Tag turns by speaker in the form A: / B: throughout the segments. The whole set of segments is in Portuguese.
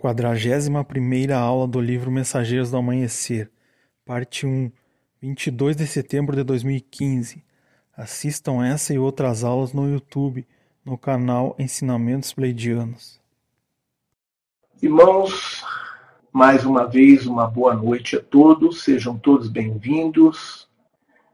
A: Quadragésima primeira aula do livro Mensageiros do Amanhecer, parte 1, 22 de setembro de 2015. Assistam essa e outras aulas no YouTube, no canal Ensinamentos Pleidianos.
B: Irmãos, mais uma vez uma boa noite a todos, sejam todos bem-vindos.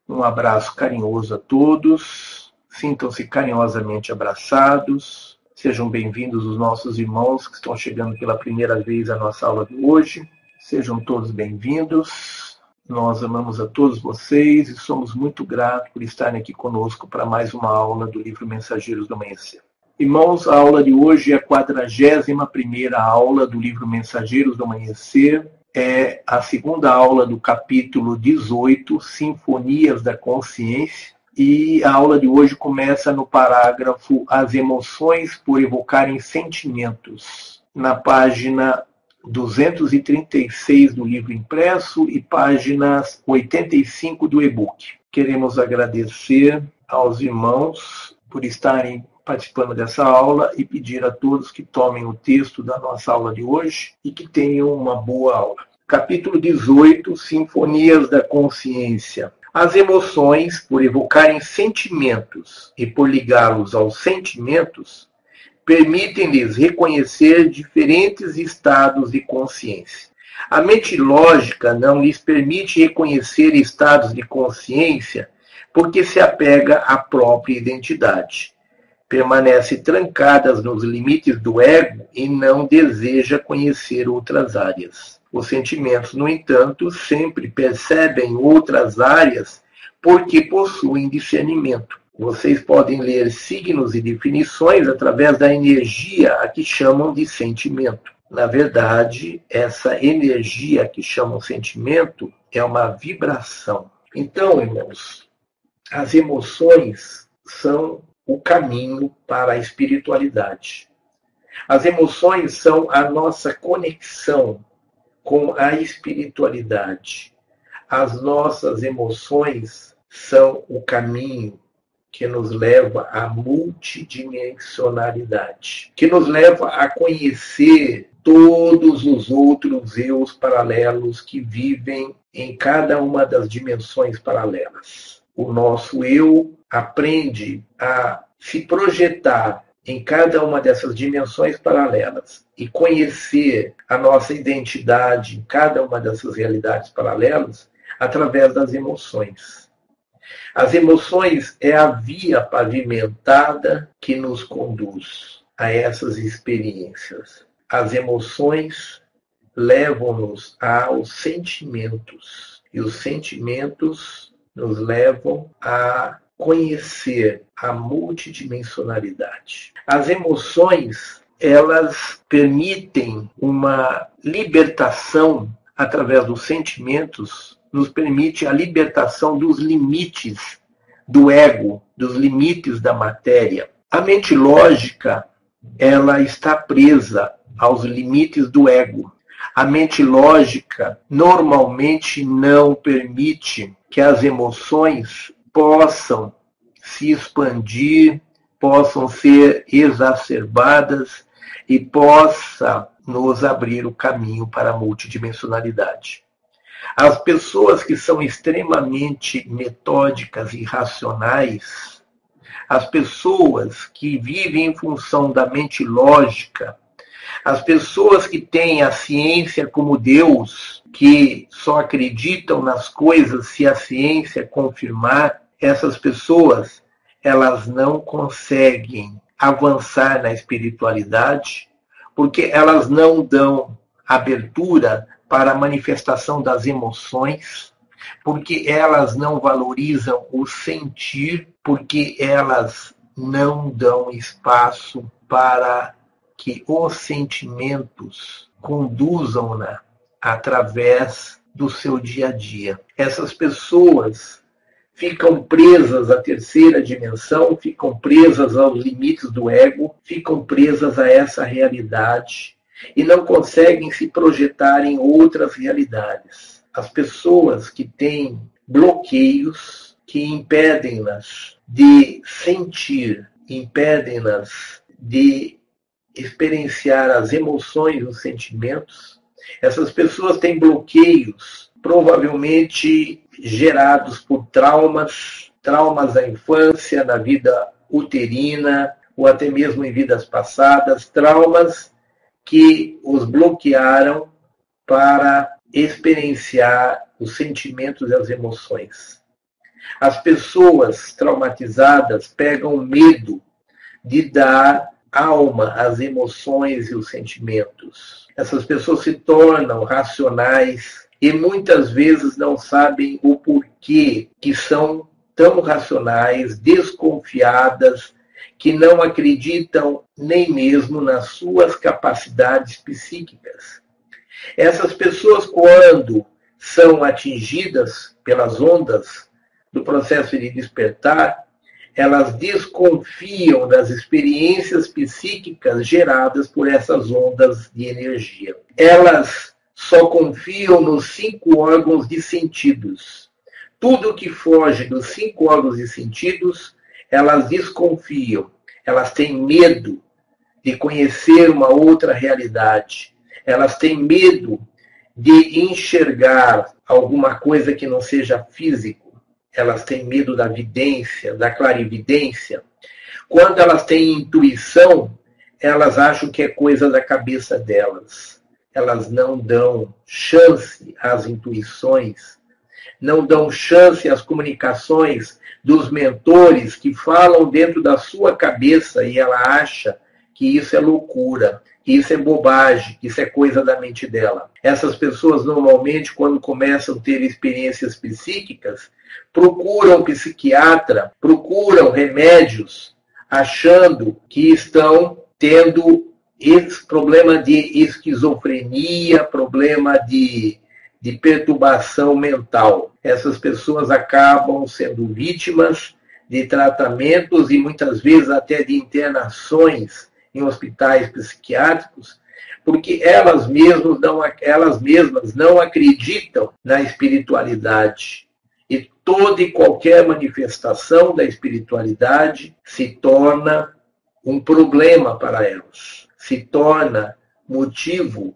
B: Um abraço carinhoso a todos, sintam-se carinhosamente abraçados. Sejam bem-vindos os nossos irmãos que estão chegando pela primeira vez à nossa aula de hoje. Sejam todos bem-vindos. Nós amamos a todos vocês e somos muito gratos por estarem aqui conosco para mais uma aula do livro Mensageiros do Amanhecer. Irmãos, a aula de hoje é a 41 aula do livro Mensageiros do Amanhecer. É a segunda aula do capítulo 18, Sinfonias da Consciência e a aula de hoje começa no parágrafo As emoções por evocarem sentimentos, na página 236 do livro impresso e páginas 85 do e-book. Queremos agradecer aos irmãos por estarem participando dessa aula e pedir a todos que tomem o texto da nossa aula de hoje e que tenham uma boa aula. Capítulo 18 Sinfonias da Consciência. As emoções, por evocarem sentimentos e por ligá-los aos sentimentos, permitem-lhes reconhecer diferentes estados de consciência. A mente lógica não lhes permite reconhecer estados de consciência porque se apega à própria identidade. Permanece trancadas nos limites do ego e não deseja conhecer outras áreas. Os sentimentos, no entanto, sempre percebem outras áreas porque possuem discernimento. Vocês podem ler signos e definições através da energia a que chamam de sentimento. Na verdade, essa energia que chamam sentimento é uma vibração. Então, irmãos, as emoções são o caminho para a espiritualidade. As emoções são a nossa conexão com a espiritualidade. As nossas emoções são o caminho que nos leva à multidimensionalidade, que nos leva a conhecer todos os outros eus paralelos que vivem em cada uma das dimensões paralelas. O nosso eu aprende a se projetar em cada uma dessas dimensões paralelas e conhecer a nossa identidade em cada uma dessas realidades paralelas através das emoções. As emoções é a via pavimentada que nos conduz a essas experiências. As emoções levam-nos aos sentimentos e os sentimentos nos levam a conhecer a multidimensionalidade. As emoções, elas permitem uma libertação através dos sentimentos, nos permite a libertação dos limites do ego, dos limites da matéria. A mente lógica, ela está presa aos limites do ego. A mente lógica normalmente não permite que as emoções possam se expandir, possam ser exacerbadas e possa nos abrir o caminho para a multidimensionalidade. As pessoas que são extremamente metódicas e racionais, as pessoas que vivem em função da mente lógica, as pessoas que têm a ciência como Deus, que só acreditam nas coisas se a ciência confirmar, essas pessoas elas não conseguem avançar na espiritualidade porque elas não dão abertura para a manifestação das emoções, porque elas não valorizam o sentir, porque elas não dão espaço para que os sentimentos conduzam-na através do seu dia a dia. Essas pessoas ficam presas à terceira dimensão, ficam presas aos limites do ego, ficam presas a essa realidade e não conseguem se projetar em outras realidades. As pessoas que têm bloqueios que impedem-nas de sentir, impedem-nas de experienciar as emoções, os sentimentos. Essas pessoas têm bloqueios, provavelmente gerados por traumas, traumas da infância, na vida uterina, ou até mesmo em vidas passadas, traumas que os bloquearam para experienciar os sentimentos e as emoções. As pessoas traumatizadas pegam medo de dar alma às emoções e os sentimentos. Essas pessoas se tornam racionais e muitas vezes não sabem o porquê que são tão racionais, desconfiadas, que não acreditam nem mesmo nas suas capacidades psíquicas. Essas pessoas, quando são atingidas pelas ondas do processo de despertar, elas desconfiam das experiências psíquicas geradas por essas ondas de energia. Elas só confiam nos cinco órgãos de sentidos. Tudo que foge dos cinco órgãos de sentidos, elas desconfiam, elas têm medo de conhecer uma outra realidade, elas têm medo de enxergar alguma coisa que não seja físico, elas têm medo da vidência, da clarividência. Quando elas têm intuição, elas acham que é coisa da cabeça delas. Elas não dão chance às intuições, não dão chance às comunicações dos mentores que falam dentro da sua cabeça e ela acha que isso é loucura, que isso é bobagem, que isso é coisa da mente dela. Essas pessoas, normalmente, quando começam a ter experiências psíquicas, procuram psiquiatra, procuram remédios, achando que estão tendo esse problema de esquizofrenia, problema de, de perturbação mental. Essas pessoas acabam sendo vítimas de tratamentos e muitas vezes até de internações em hospitais psiquiátricos, porque elas mesmas não, elas mesmas não acreditam na espiritualidade. E toda e qualquer manifestação da espiritualidade se torna um problema para elas, se torna motivo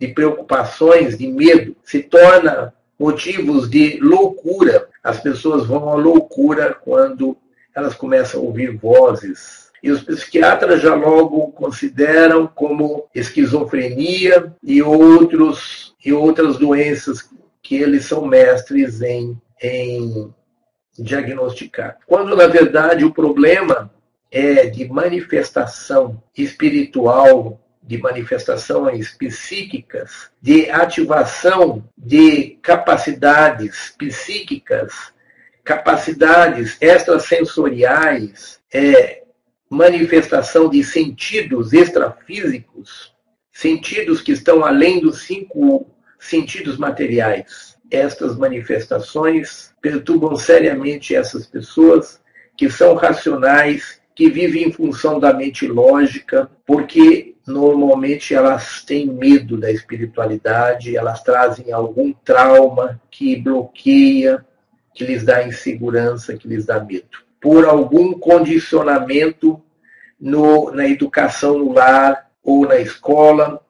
B: de preocupações, de medo, se torna motivos de loucura. As pessoas vão à loucura quando elas começam a ouvir vozes e os psiquiatras já logo consideram como esquizofrenia e outros e outras doenças que eles são mestres em, em diagnosticar. Quando na verdade o problema é de manifestação espiritual, de manifestações psíquicas, de ativação de capacidades psíquicas, capacidades extrasensoriais, é, manifestação de sentidos extrafísicos, sentidos que estão além dos cinco sentidos materiais. Estas manifestações perturbam seriamente essas pessoas que são racionais, que vivem em função da mente lógica, porque normalmente elas têm medo da espiritualidade, elas trazem algum trauma que bloqueia, que lhes dá insegurança, que lhes dá medo. Por algum condicionamento no, na educação no lar ou na escola,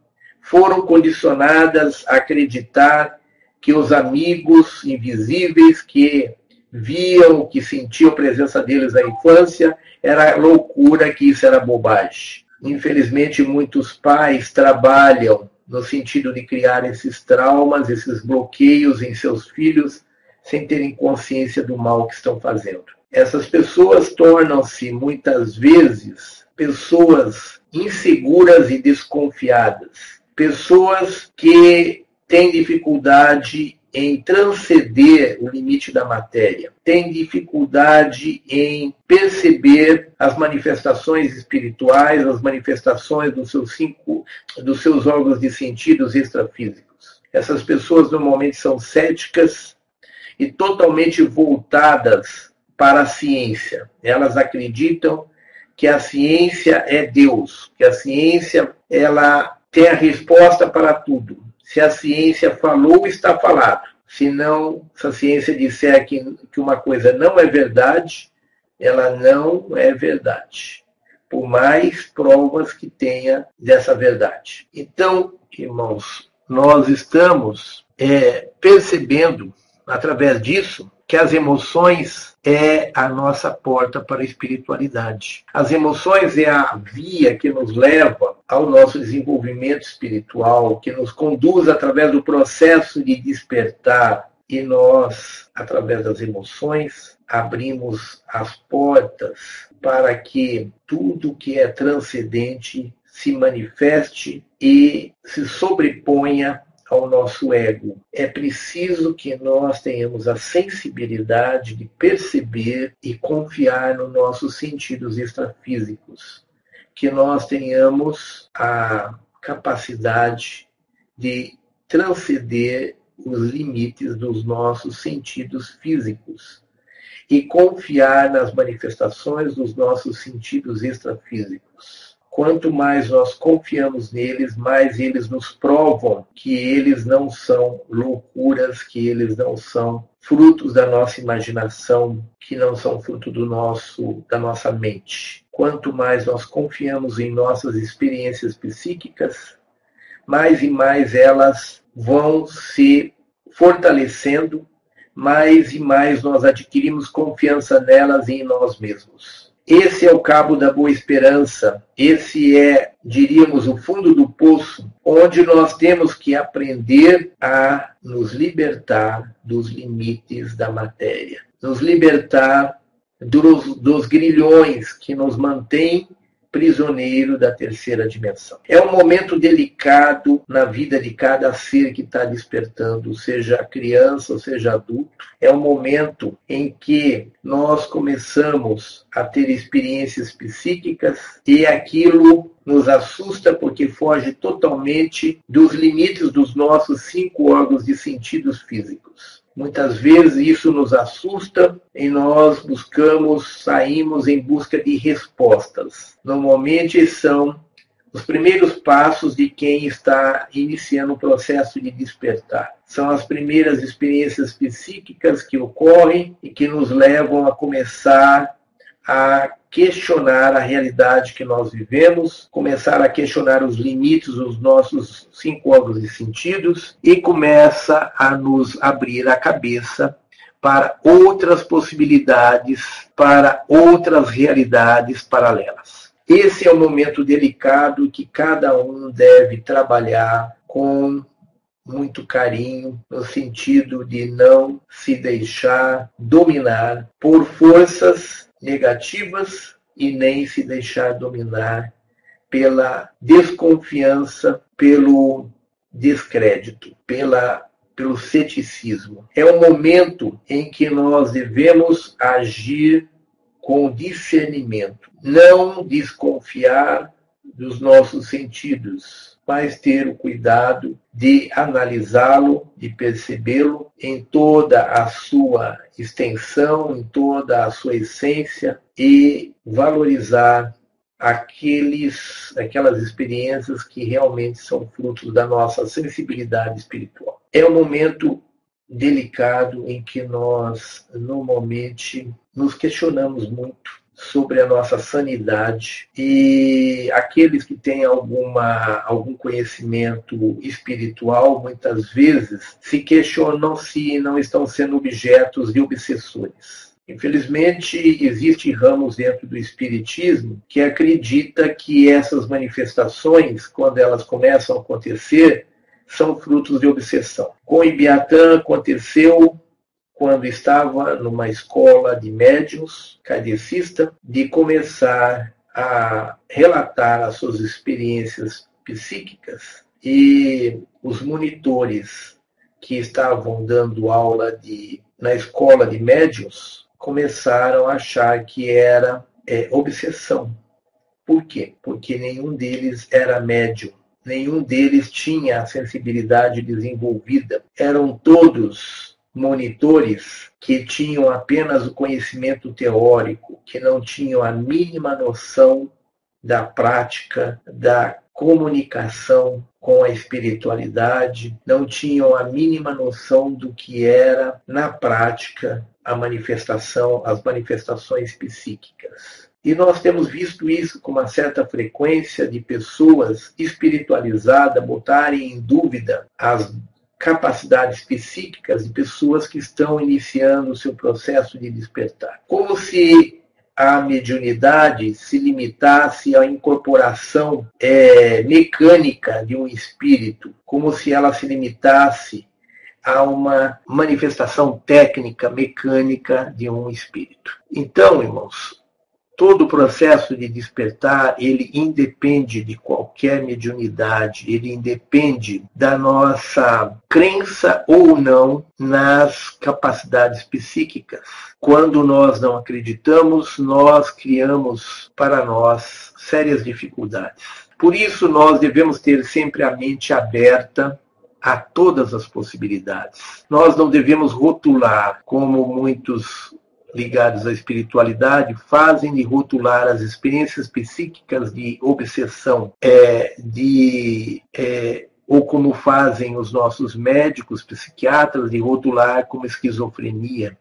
B: foram condicionadas a acreditar que os amigos invisíveis que viam, que sentiam a presença deles na infância, era loucura, que isso era bobagem. Infelizmente, muitos pais trabalham no sentido de criar esses traumas, esses bloqueios em seus filhos, sem terem consciência do mal que estão fazendo. Essas pessoas tornam-se muitas vezes pessoas inseguras e desconfiadas, pessoas que têm dificuldade em transcender o limite da matéria, têm dificuldade em perceber as manifestações espirituais, as manifestações dos seus cinco, dos seus órgãos de sentidos extrafísicos. Essas pessoas normalmente são céticas e totalmente voltadas para a ciência. Elas acreditam que a ciência é Deus, que a ciência ela tem a resposta para tudo. Se a ciência falou, está falado. Se não, se a ciência disser que, que uma coisa não é verdade, ela não é verdade. por mais provas que tenha dessa verdade. Então, irmãos, nós estamos é, percebendo, através disso, que as emoções é a nossa porta para a espiritualidade. As emoções é a via que nos leva ao nosso desenvolvimento espiritual, que nos conduz através do processo de despertar. E nós, através das emoções, abrimos as portas para que tudo que é transcendente se manifeste e se sobreponha ao nosso ego. É preciso que nós tenhamos a sensibilidade de perceber e confiar nos nossos sentidos extrafísicos, que nós tenhamos a capacidade de transcender os limites dos nossos sentidos físicos e confiar nas manifestações dos nossos sentidos extrafísicos. Quanto mais nós confiamos neles, mais eles nos provam que eles não são loucuras, que eles não são frutos da nossa imaginação, que não são fruto do nosso da nossa mente. Quanto mais nós confiamos em nossas experiências psíquicas, mais e mais elas vão se fortalecendo, mais e mais nós adquirimos confiança nelas e em nós mesmos. Esse é o cabo da boa esperança, esse é, diríamos, o fundo do poço, onde nós temos que aprender a nos libertar dos limites da matéria, nos libertar dos, dos grilhões que nos mantêm prisioneiro da terceira dimensão. É um momento delicado na vida de cada ser que está despertando, seja criança ou seja adulto. É um momento em que nós começamos a ter experiências psíquicas e aquilo nos assusta porque foge totalmente dos limites dos nossos cinco órgãos de sentidos físicos. Muitas vezes isso nos assusta e nós buscamos, saímos em busca de respostas. Normalmente são os primeiros passos de quem está iniciando o processo de despertar. São as primeiras experiências psíquicas que ocorrem e que nos levam a começar a questionar a realidade que nós vivemos, começar a questionar os limites dos nossos cinco órgãos e sentidos e começa a nos abrir a cabeça para outras possibilidades, para outras realidades paralelas. Esse é o momento delicado que cada um deve trabalhar com muito carinho, no sentido de não se deixar dominar por forças negativas e nem se deixar dominar pela desconfiança, pelo descrédito, pela pelo ceticismo. É um momento em que nós devemos agir com discernimento, não desconfiar dos nossos sentidos, mas ter o cuidado de analisá-lo, de percebê-lo em toda a sua extensão, em toda a sua essência e valorizar aqueles, aquelas experiências que realmente são frutos da nossa sensibilidade espiritual. É um momento delicado em que nós normalmente nos questionamos muito sobre a nossa sanidade e aqueles que têm alguma, algum conhecimento espiritual muitas vezes se questionam se não estão sendo objetos de obsessões. Infelizmente, existem ramos dentro do Espiritismo que acredita que essas manifestações, quando elas começam a acontecer, são frutos de obsessão. Com Ibiatã aconteceu quando estava numa escola de médiums kardecista, de começar a relatar as suas experiências psíquicas e os monitores que estavam dando aula de, na escola de médiums começaram a achar que era é, obsessão. Por quê? Porque nenhum deles era médium, nenhum deles tinha a sensibilidade desenvolvida. Eram todos monitores que tinham apenas o conhecimento teórico, que não tinham a mínima noção da prática, da comunicação com a espiritualidade, não tinham a mínima noção do que era, na prática, a manifestação, as manifestações psíquicas. E nós temos visto isso com uma certa frequência de pessoas espiritualizadas botarem em dúvida as capacidades psíquicas de pessoas que estão iniciando o seu processo de despertar. Como se a mediunidade se limitasse à incorporação é, mecânica de um espírito, como se ela se limitasse a uma manifestação técnica, mecânica de um espírito. Então, irmãos, todo o processo de despertar, ele independe de qualquer mediunidade, ele independe da nossa crença ou não nas capacidades psíquicas. Quando nós não acreditamos, nós criamos para nós sérias dificuldades. Por isso, nós devemos ter sempre a mente aberta a todas as possibilidades. Nós não devemos rotular, como muitos ligados à espiritualidade fazem de rotular as experiências psíquicas de obsessão, é, de é, ou como fazem os nossos médicos psiquiatras de rotular como esquizofrenia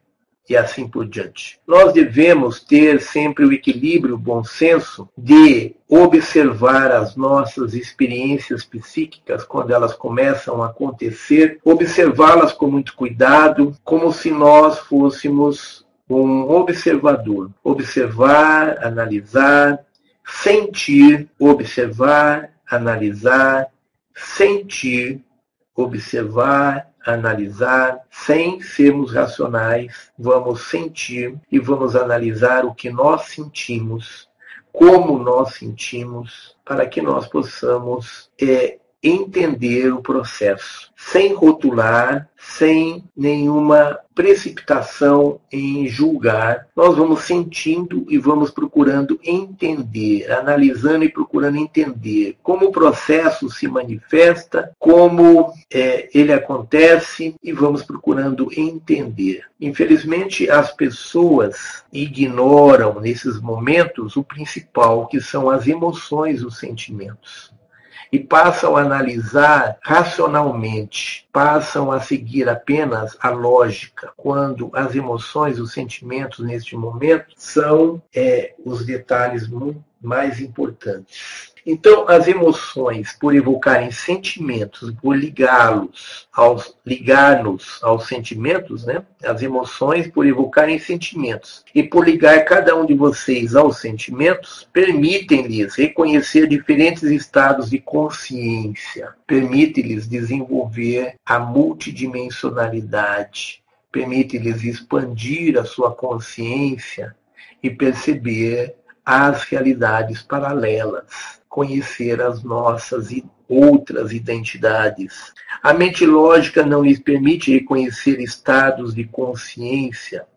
B: e assim por diante. Nós devemos ter sempre o equilíbrio, o bom senso de observar as nossas experiências psíquicas quando elas começam a acontecer, observá-las com muito cuidado, como se nós fôssemos um observador. Observar, analisar, sentir, observar, analisar, sentir, observar, analisar, sem sermos racionais, vamos sentir e vamos analisar o que nós sentimos, como nós sentimos, para que nós possamos é, entender o processo, sem rotular, sem nenhuma precipitação em julgar. Nós vamos sentindo e vamos procurando entender, analisando e procurando entender como o processo se manifesta, como é, ele acontece e vamos procurando entender. Infelizmente, as pessoas ignoram nesses momentos o principal, que são as emoções, os sentimentos e passam a analisar racionalmente, passam a seguir apenas a lógica, quando as emoções, os sentimentos neste momento são é, os detalhes mais importantes. Então, as emoções, por evocarem sentimentos, por ligá-los aos ligar-nos aos sentimentos, né? As emoções por evocarem sentimentos. E por ligar cada um de vocês aos sentimentos, permitem-lhes reconhecer diferentes estados de consciência, permite-lhes desenvolver a multidimensionalidade, permite-lhes expandir a sua consciência e perceber as realidades paralelas conhecer as nossas e outras identidades. A mente lógica não lhes permite reconhecer estados de consciência.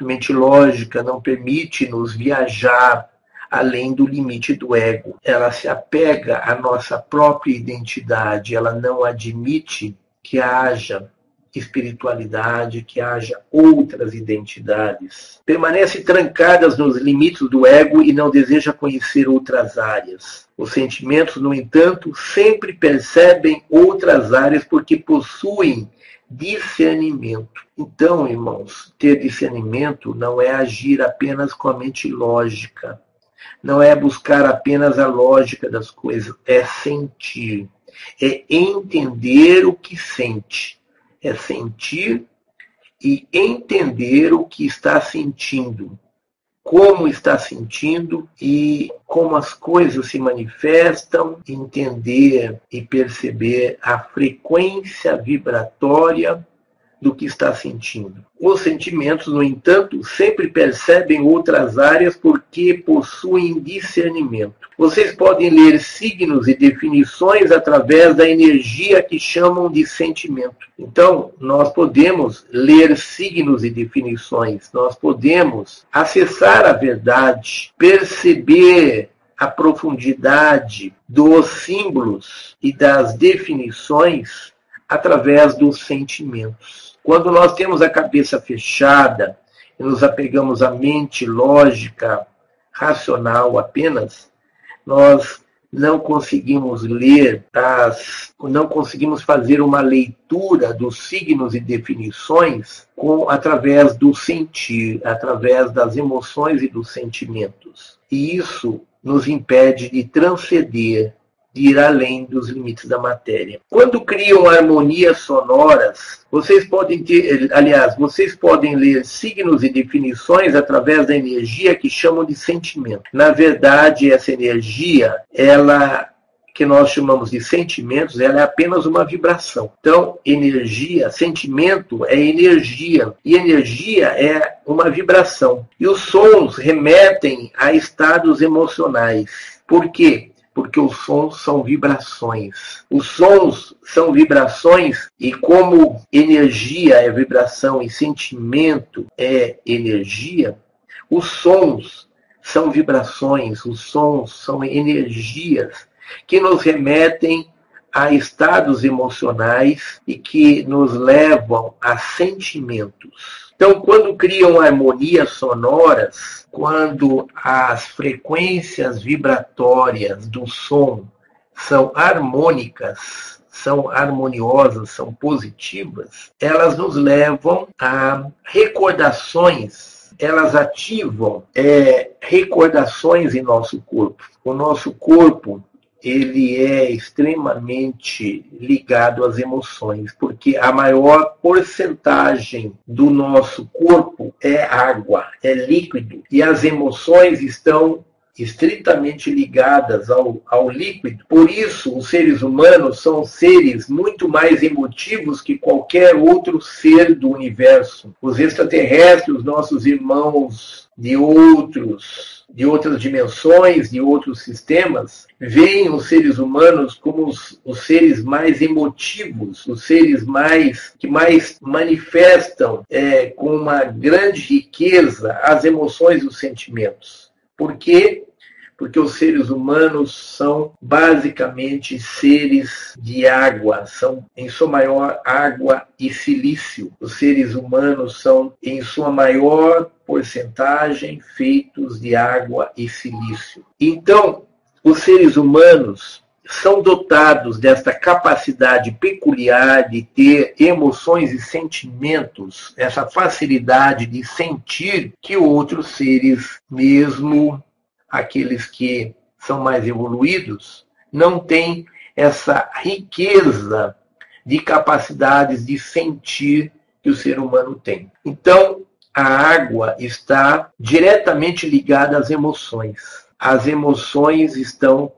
B: A mente lógica não permite-nos viajar além do limite do ego. Ela se apega à nossa própria identidade, ela não admite que haja espiritualidade, que haja outras identidades. Permanece trancadas nos limites do ego e não deseja conhecer outras áreas. Os sentimentos, no entanto, sempre percebem outras áreas porque possuem discernimento. Então, irmãos, ter discernimento não é agir apenas com a mente lógica, não é buscar apenas a lógica das coisas, é sentir, é entender o que sente é sentir e entender o que está sentindo, como está sentindo e como as coisas se manifestam, entender e perceber a frequência vibratória do que está sentindo. Os sentimentos, no entanto, sempre percebem outras áreas porque possuem discernimento. Vocês podem ler signos e definições através da energia que chamam de sentimento. Então, nós podemos ler signos e definições, nós podemos acessar a verdade, perceber a profundidade dos símbolos e das definições através dos sentimentos. Quando nós temos a cabeça fechada e nos apegamos à mente lógica, racional apenas, nós não conseguimos ler as, não conseguimos fazer uma leitura dos signos e definições com através do sentir, através das emoções e dos sentimentos. E isso nos impede de transcender de ir além dos limites da matéria. Quando criam harmonias sonoras, vocês podem ter, aliás, vocês podem ler signos e definições através da energia que chamam de sentimento. Na verdade, essa energia, ela que nós chamamos de sentimentos, ela é apenas uma vibração. Então, energia, sentimento é energia, e energia é uma vibração. E os sons remetem a estados emocionais. Por quê? Porque os sons são vibrações. Os sons são vibrações e como energia é vibração e sentimento é energia, os sons são vibrações, os sons são energias que nos remetem a estados emocionais e que nos levam a sentimentos. Então, quando criam harmonias sonoras, quando as frequências vibratórias do som são harmônicas, são harmoniosas, são positivas, elas nos levam a recordações, elas ativam é, recordações em nosso corpo. O nosso corpo ele é extremamente ligado às emoções, porque a maior porcentagem do nosso corpo é água, é líquido, e as emoções estão estritamente ligadas ao, ao líquido. Por isso, os seres humanos são seres muito mais emotivos que qualquer outro ser do universo. Os extraterrestres, os nossos irmãos de outros de outras dimensões, de outros sistemas, veem os seres humanos como os, os, seres mais emotivos, os seres mais que mais manifestam é, com uma grande riqueza as emoções e os sentimentos. Por quê? porque os seres humanos são basicamente seres de água, são em sua maior água e silício. Os seres humanos são em sua maior porcentagem feitos de água e silício. Então, os seres humanos são dotados desta capacidade peculiar de ter emoções e sentimentos, essa facilidade de sentir que outros seres, mesmo aqueles que são mais evoluídos, não têm essa riqueza de capacidades de sentir que o ser humano tem. Então, a água está diretamente ligada às emoções. As emoções estão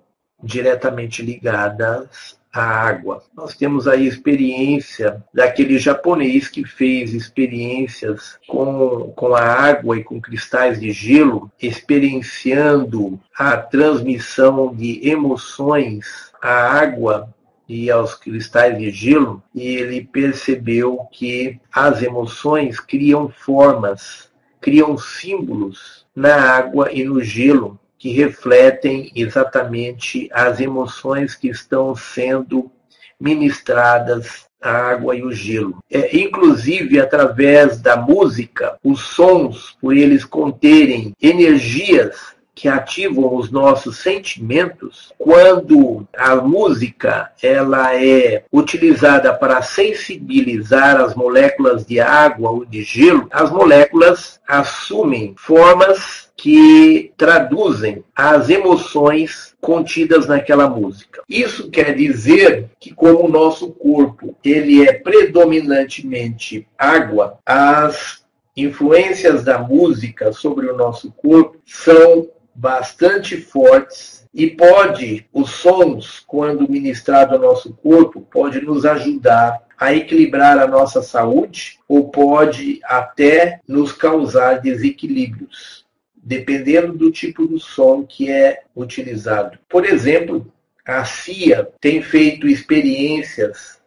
B: diretamente ligadas a água. Nós temos aí experiência daquele japonês que fez experiências com, com a água e com cristais de gelo, experienciando a transmissão de emoções à água e aos cristais de gelo, e ele percebeu que as emoções criam formas, criam símbolos na água e no gelo que refletem exatamente as emoções que estão sendo ministradas a água e o gelo. É, inclusive, através da música, os sons, por eles conterem energias que ativam os nossos sentimentos, quando a música ela é utilizada para sensibilizar as moléculas de água ou de gelo, as moléculas assumem formas que traduzem as emoções contidas naquela música. Isso quer dizer que como o nosso corpo ele é predominantemente água, as influências da música sobre o nosso corpo são bastante fortes e pode, os sons, quando ministrado ao nosso corpo, pode nos ajudar a equilibrar a nossa saúde ou pode até nos causar desequilíbrios, dependendo do tipo do som que é utilizado. Por exemplo, a CIA tem feito experiências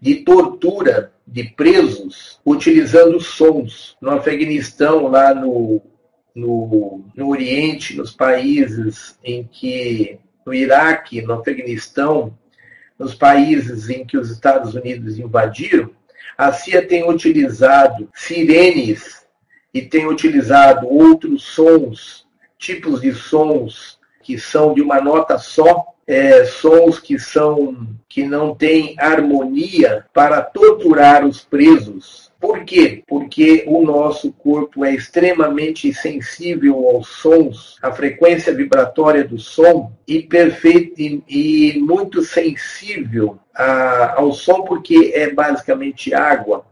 B: de tortura de presos utilizando sons. No Afeganistão, lá no no, no Oriente, nos países em que, no Iraque, no Afeganistão, nos países em que os Estados Unidos invadiram, a CIA tem utilizado sirenes e tem utilizado outros sons, tipos de sons que são de uma nota só, é, sons que são que não têm harmonia para torturar os presos. Por quê? Porque o nosso corpo é extremamente sensível aos sons, à frequência vibratória do som e perfeito e, e muito sensível a, ao som porque é basicamente água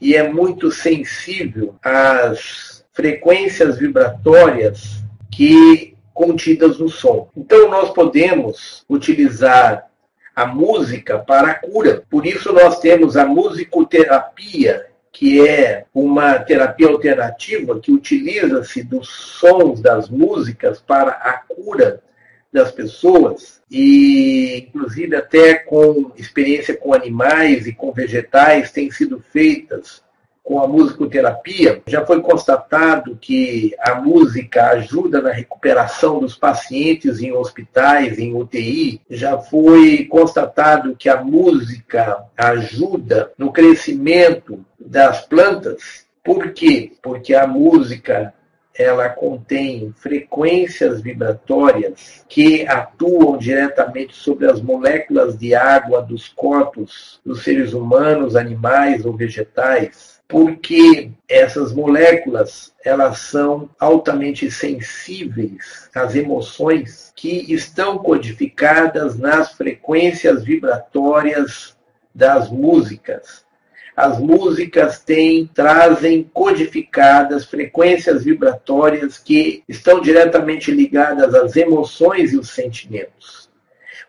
B: e é muito sensível às frequências vibratórias que contidas no som. Então nós podemos utilizar a música para a cura. Por isso nós temos a musicoterapia, que é uma terapia alternativa que utiliza-se dos sons das músicas para a cura das pessoas e inclusive até com experiência com animais e com vegetais têm sido feitas com a musicoterapia, já foi constatado que a música ajuda na recuperação dos pacientes em hospitais, em UTI. Já foi constatado que a música ajuda no crescimento das plantas. Por quê? Porque a música ela contém frequências vibratórias que atuam diretamente sobre as moléculas de água dos corpos dos seres humanos, animais ou vegetais porque essas moléculas elas são altamente sensíveis às emoções que estão codificadas nas frequências vibratórias das músicas. As músicas têm, trazem codificadas frequências vibratórias que estão diretamente ligadas às emoções e os sentimentos.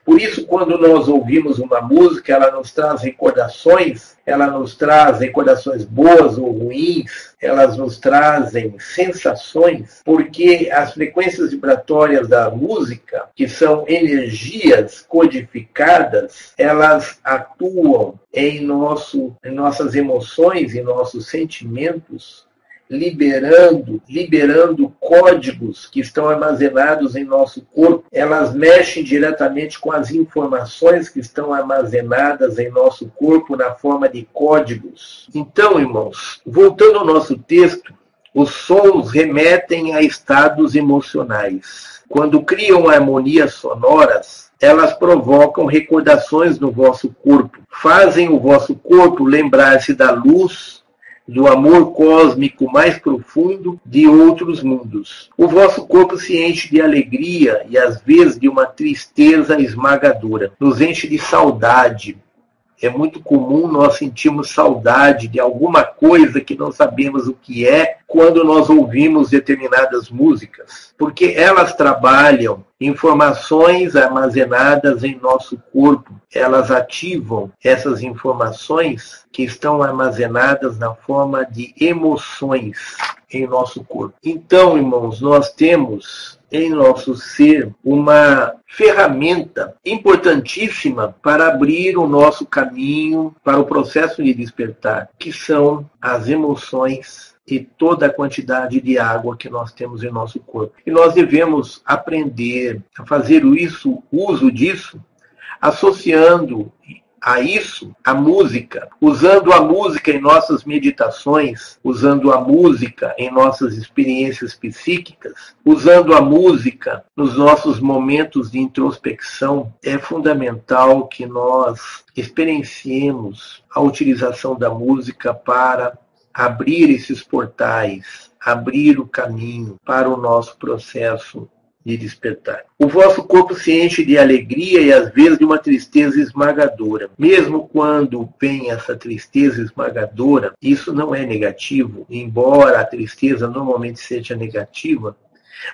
B: Por isso, quando nós ouvimos uma música, ela nos traz recordações, ela nos traz recordações boas ou ruins, elas nos trazem sensações, porque as frequências vibratórias da música, que são energias codificadas, elas atuam em, nosso, em nossas emoções, em nossos sentimentos, liberando, liberando códigos que estão armazenados em nosso corpo. Elas mexem diretamente com as informações que estão armazenadas em nosso corpo na forma de códigos. Então, irmãos, voltando ao nosso texto, os sons remetem a estados emocionais. Quando criam harmonias sonoras, elas provocam recordações no vosso corpo, fazem o vosso corpo lembrar-se da luz, do amor cósmico mais profundo de outros mundos. O vosso corpo se enche de alegria e às vezes de uma tristeza esmagadora. Nos enche de saudade, é muito comum nós sentirmos saudade de alguma coisa que não sabemos o que é quando nós ouvimos determinadas músicas, porque elas trabalham informações armazenadas em nosso corpo. Elas ativam essas informações que estão armazenadas na forma de emoções em nosso corpo. Então, irmãos, nós temos em nosso ser uma ferramenta importantíssima para abrir o nosso caminho para o processo de despertar, que são as emoções e toda a quantidade de água que nós temos em nosso corpo. E nós devemos aprender a fazer isso, uso disso, associando a isso a música, usando a música em nossas meditações, usando a música em nossas experiências psíquicas, usando a música nos nossos momentos de introspecção, é fundamental que nós experienciemos a utilização da música para abrir esses portais, abrir o caminho para o nosso processo de despertar. O vosso corpo se enche de alegria e às vezes de uma tristeza esmagadora. Mesmo quando vem essa tristeza esmagadora, isso não é negativo, embora a tristeza normalmente seja negativa,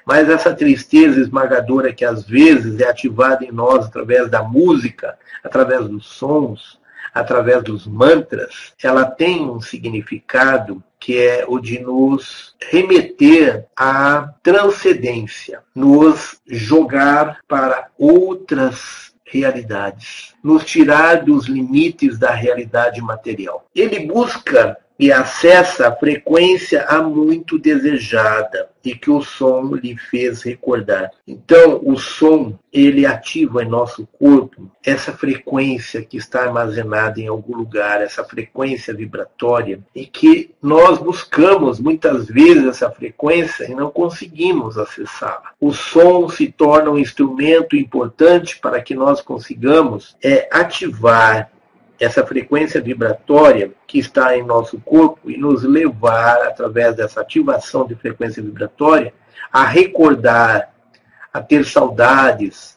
B: mas essa tristeza esmagadora que às vezes é ativada em nós através da música, através dos sons, através dos mantras, ela tem um significado que é o de nos remeter à transcendência, nos jogar para outras realidades, nos tirar dos limites da realidade material. Ele busca e acessa a frequência há muito desejada e que o som lhe fez recordar. Então, o som, ele ativa em nosso corpo essa frequência que está armazenada em algum lugar, essa frequência vibratória, e que nós buscamos muitas vezes essa frequência e não conseguimos acessá-la. O som se torna um instrumento importante para que nós consigamos é, ativar essa frequência vibratória que está em nosso corpo e nos levar, através dessa ativação de frequência vibratória, a recordar, a ter saudades,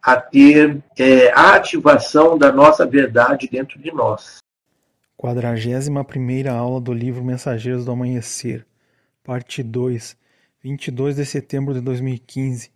B: a ter é, a ativação da nossa verdade dentro de nós.
A: 41 aula do livro Mensageiros do Amanhecer, parte 2, 22 de setembro de 2015.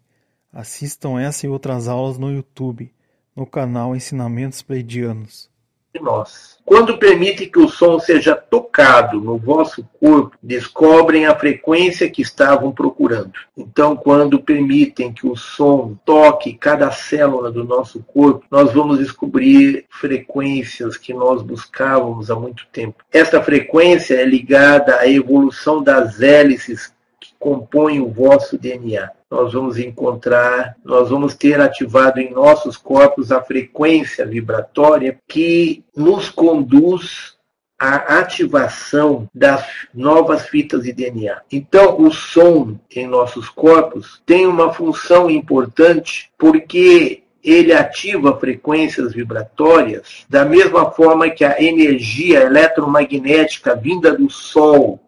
A: Assistam essa e outras aulas no YouTube, no canal Ensinamentos Pleidianos
B: nós. Quando permite que o som seja tocado no vosso corpo, descobrem a frequência que estavam procurando. Então, quando permitem que o som toque cada célula do nosso corpo, nós vamos descobrir frequências que nós buscávamos há muito tempo. Esta frequência é ligada à evolução das hélices que compõem o vosso DNA nós vamos encontrar, nós vamos ter ativado em nossos corpos a frequência vibratória que nos conduz à ativação das novas fitas de DNA. Então, o som em nossos corpos tem uma função importante porque ele ativa frequências vibratórias da mesma forma que a energia eletromagnética vinda do Sol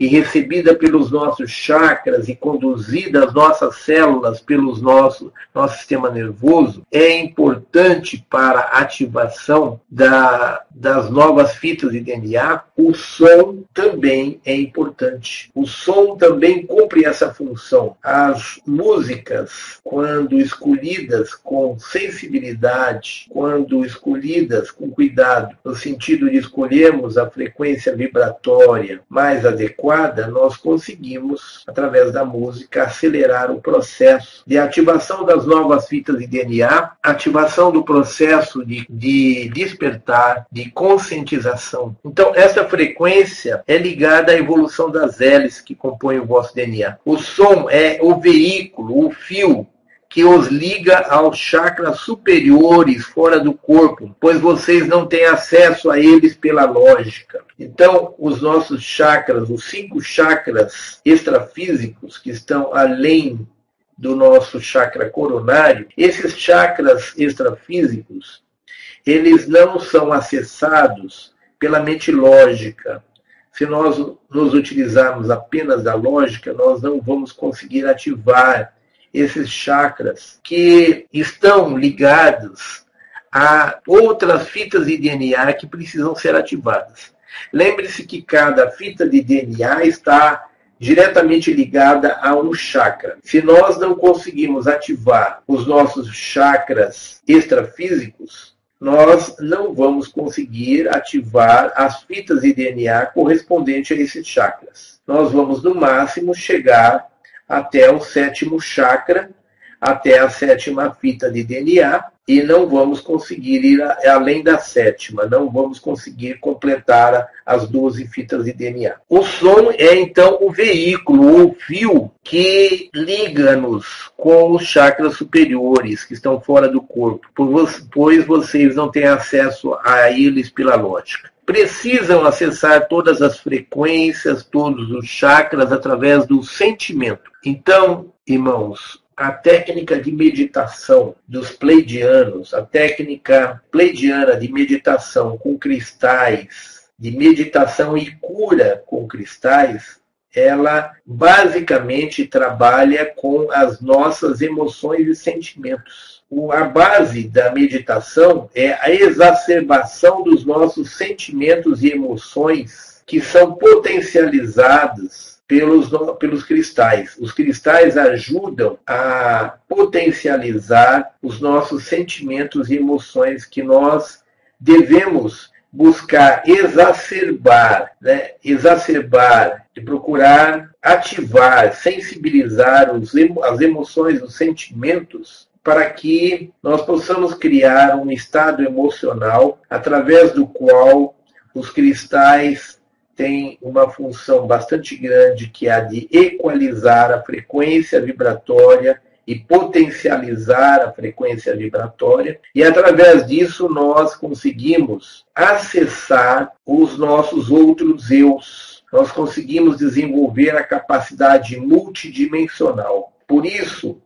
B: e recebida pelos nossos chakras e conduzida às nossas células pelos nosso, nosso sistema nervoso, é importante para a ativação da, das novas fitas de DNA. O som também é importante. O som também cumpre essa função. As músicas, quando escolhidas com sensibilidade, quando escolhidas com cuidado, no sentido de escolhermos a frequência vibratória mais adequada, adequada, nós conseguimos, através da música, acelerar o processo de ativação das novas fitas de DNA, ativação do processo de, de despertar, de conscientização. Então, essa frequência é ligada à evolução das hélices que compõem o vosso DNA. O som é o veículo, o fio que os liga aos chakras superiores fora do corpo, pois vocês não têm acesso a eles pela lógica. Então, os nossos chakras, os cinco chakras extrafísicos que estão além do nosso chakra coronário, esses chakras extrafísicos, eles não são acessados pela mente lógica. Se nós nos utilizarmos apenas da lógica, nós não vamos conseguir ativar esses chakras que estão ligados a outras fitas de DNA que precisam ser ativadas. Lembre-se que cada fita de DNA está diretamente ligada a um chakra. Se nós não conseguimos ativar os nossos chakras extrafísicos, nós não vamos conseguir ativar as fitas de DNA correspondentes a esses chakras. Nós vamos, no máximo, chegar até o sétimo chakra, até a sétima fita de DNA, e não vamos conseguir ir além da sétima, não vamos conseguir completar as 12 fitas de DNA. O som é então o veículo, o fio que liga-nos com os chakras superiores que estão fora do corpo, pois vocês não têm acesso a eles pela lógica precisam acessar todas as frequências, todos os chakras através do sentimento. Então, irmãos, a técnica de meditação dos pleidianos, a técnica pleidiana de meditação com cristais, de meditação e cura com cristais, ela basicamente trabalha com as nossas emoções e sentimentos a base da meditação é a exacerbação dos nossos sentimentos e emoções que são potencializados pelos, pelos cristais. Os cristais ajudam a potencializar os nossos sentimentos e emoções que nós devemos buscar exacerbar, né? exacerbar, de procurar ativar, sensibilizar os, as emoções, os sentimentos para que nós possamos criar um estado emocional através do qual os cristais tem uma função bastante grande que é a de equalizar a frequência vibratória e potencializar a frequência vibratória, e através disso nós conseguimos acessar os nossos outros eus. Nós conseguimos desenvolver a capacidade multidimensional. Por isso,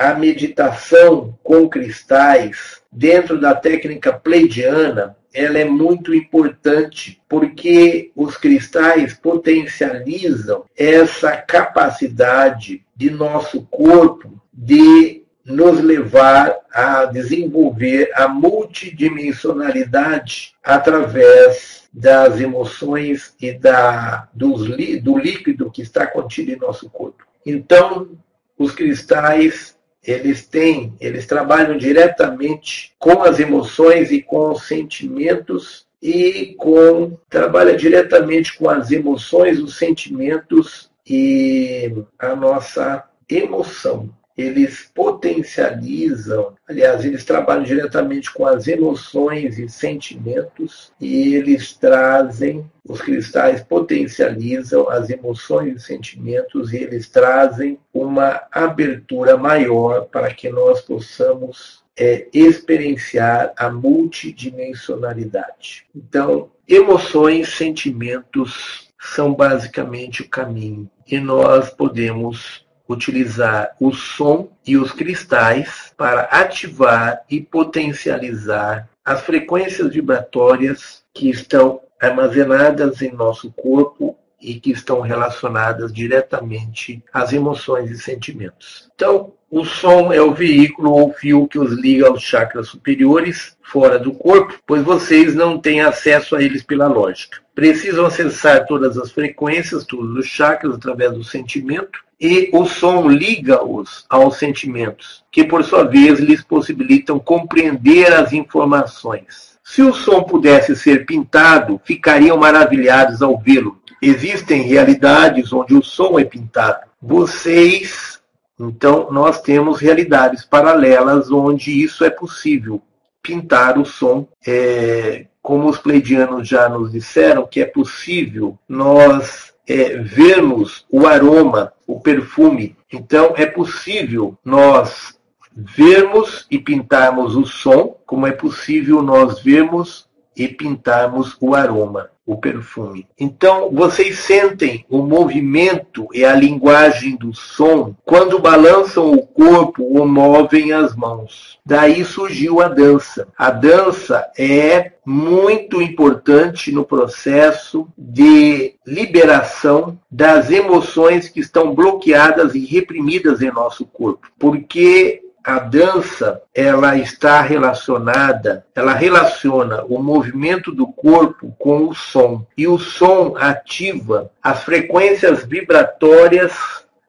B: a meditação com cristais dentro da técnica pleidiana ela é muito importante porque os cristais potencializam essa capacidade de nosso corpo de nos levar a desenvolver a multidimensionalidade através das emoções e da, dos, do líquido que está contido em nosso corpo. Então, os cristais eles têm, eles trabalham diretamente com as emoções e com os sentimentos e com trabalha diretamente com as emoções, os sentimentos e a nossa emoção eles potencializam, aliás, eles trabalham diretamente com as emoções e sentimentos e eles trazem, os cristais potencializam as emoções e sentimentos e eles trazem uma abertura maior para que nós possamos é, experienciar a multidimensionalidade. Então, emoções, sentimentos são basicamente o caminho e nós podemos utilizar o som e os cristais para ativar e potencializar as frequências vibratórias que estão armazenadas em nosso corpo e que estão relacionadas diretamente às emoções e sentimentos. Então, o som é o veículo ou fio que os liga aos chakras superiores, fora do corpo, pois vocês não têm acesso a eles pela lógica. Precisam acessar todas as frequências, todos os chakras, através do sentimento, e o som liga-os aos sentimentos, que por sua vez lhes possibilitam compreender as informações. Se o som pudesse ser pintado, ficariam maravilhados ao vê-lo. Existem realidades onde o som é pintado. Vocês, então, nós temos realidades paralelas onde isso é possível. Pintar o som, é, como os pleidianos já nos disseram, que é possível nós é, vermos o aroma, o perfume. Então, é possível nós vermos e pintarmos o som, como é possível nós vermos e pintarmos o aroma o perfume. Então, vocês sentem o movimento e a linguagem do som quando balançam o corpo ou movem as mãos. Daí surgiu a dança. A dança é muito importante no processo de liberação das emoções que estão bloqueadas e reprimidas em nosso corpo, porque a dança ela está relacionada, ela relaciona o movimento do corpo com o som e o som ativa as frequências vibratórias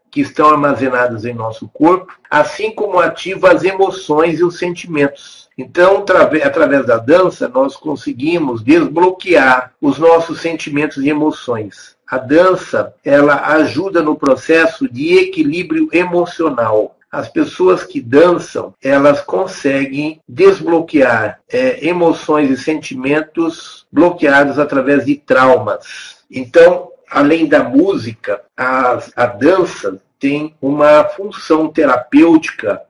B: que estão armazenadas em nosso corpo, assim como ativa as emoções e os sentimentos. Então, através da dança, nós conseguimos desbloquear os nossos sentimentos e emoções. A dança, ela ajuda no processo de equilíbrio emocional as pessoas que dançam, elas conseguem desbloquear é, emoções e sentimentos bloqueados através de traumas. Então, além da música, a, a dança tem uma função terapêutica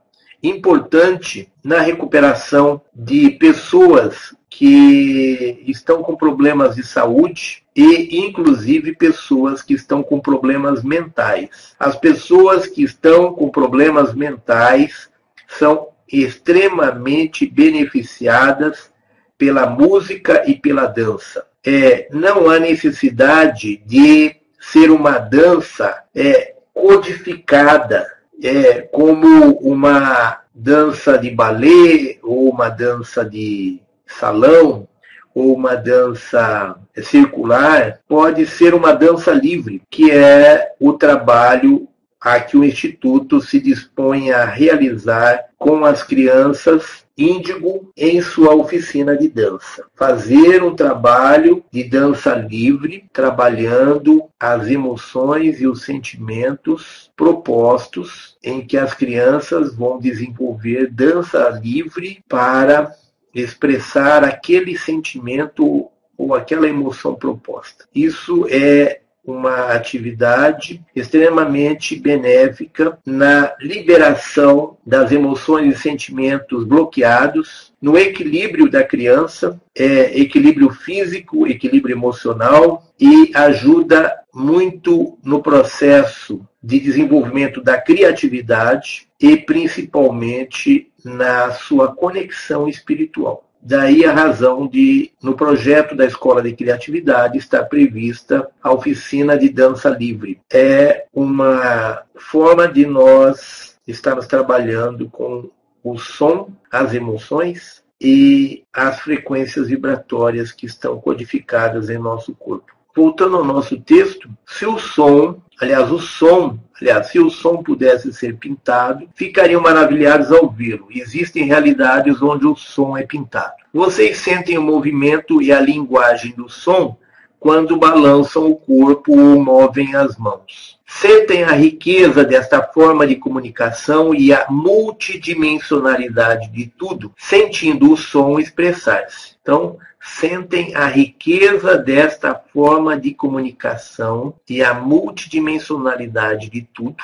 B: importante na recuperação de pessoas que estão com problemas de saúde e, inclusive, pessoas que estão com problemas mentais. As pessoas que estão com problemas mentais são extremamente beneficiadas pela música e pela dança. É, não há necessidade de ser uma dança é, codificada é, como uma dança de balé ou uma dança de salão ou uma dança circular, pode ser uma dança livre, que é o trabalho a que o Instituto se dispõe a realizar com as crianças índigo em sua oficina de dança. Fazer um trabalho de dança livre, trabalhando as emoções e os sentimentos propostos, em que as crianças vão desenvolver dança livre para expressar aquele sentimento ou aquela emoção proposta. Isso é uma atividade extremamente benéfica na liberação das emoções e sentimentos bloqueados, no equilíbrio da criança, é, equilíbrio físico, equilíbrio emocional e ajuda muito no processo de desenvolvimento da criatividade e principalmente na sua conexão espiritual. Daí a razão de, no projeto da Escola de Criatividade, estar prevista a oficina de dança livre. É uma forma de nós estarmos trabalhando com o som, as emoções e as frequências vibratórias que estão codificadas em nosso corpo. Voltando ao nosso texto, se o som, aliás, o som, aliás, se o som pudesse ser pintado, ficariam maravilhados ao vê-lo. Existem realidades onde o som é pintado. Vocês sentem o movimento e a linguagem do som quando balançam o corpo ou movem as mãos. Sentem a riqueza desta forma de comunicação e a multidimensionalidade de tudo, sentindo o som expressar-se. Então, sentem a riqueza desta forma de comunicação e a multidimensionalidade de tudo,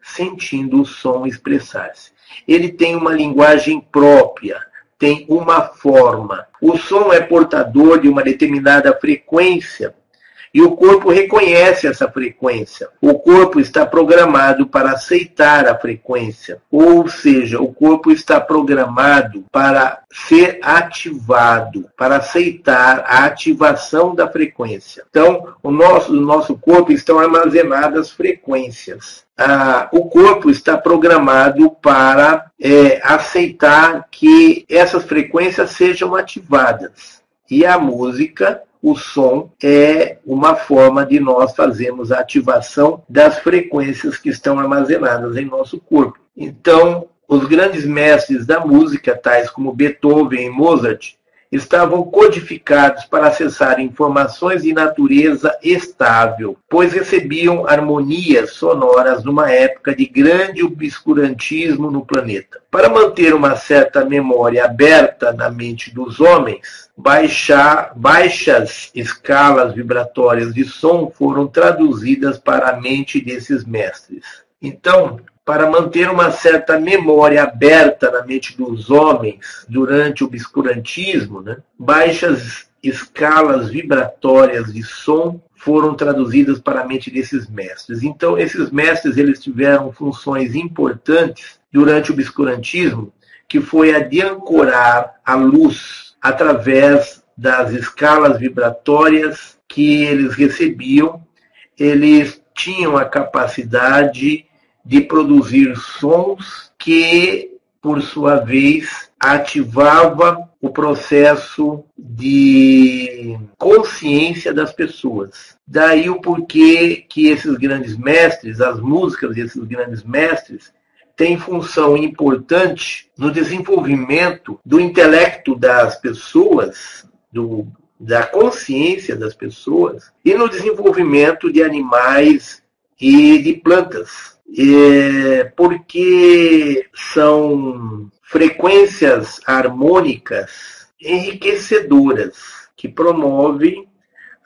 B: sentindo o som expressar-se. Ele tem uma linguagem própria, tem uma forma. O som é portador de uma determinada frequência e o corpo reconhece essa frequência. O corpo está programado para aceitar a frequência, ou seja, o corpo está programado para ser ativado, para aceitar a ativação da frequência. Então, o nosso, no nosso corpo estão armazenadas frequências. Ah, o corpo está programado para é, aceitar que essas frequências sejam ativadas. E a música o som é uma forma de nós fazermos a ativação das frequências que estão armazenadas em nosso corpo. Então, os grandes mestres da música, tais como Beethoven e Mozart, estavam codificados para acessar informações de natureza estável, pois recebiam harmonias sonoras numa época de grande obscurantismo no planeta. Para manter uma certa memória aberta na mente dos homens, baixar, baixas escalas vibratórias de som foram traduzidas para a mente desses mestres. Então, para manter uma certa memória aberta na mente dos homens durante o obscurantismo, né? baixas escalas vibratórias de som foram traduzidas para a mente desses mestres. Então, esses mestres eles tiveram funções importantes durante o obscurantismo, que foi a de ancorar a luz através das escalas vibratórias que eles recebiam. Eles tinham a capacidade de produzir sons que, por sua vez, ativava o processo de consciência das pessoas. Daí o porquê que esses grandes mestres, as músicas desses grandes mestres, têm função importante no desenvolvimento do intelecto das pessoas, do, da consciência das pessoas e no desenvolvimento de animais e de plantas é, porque são frequências harmônicas enriquecedoras que promovem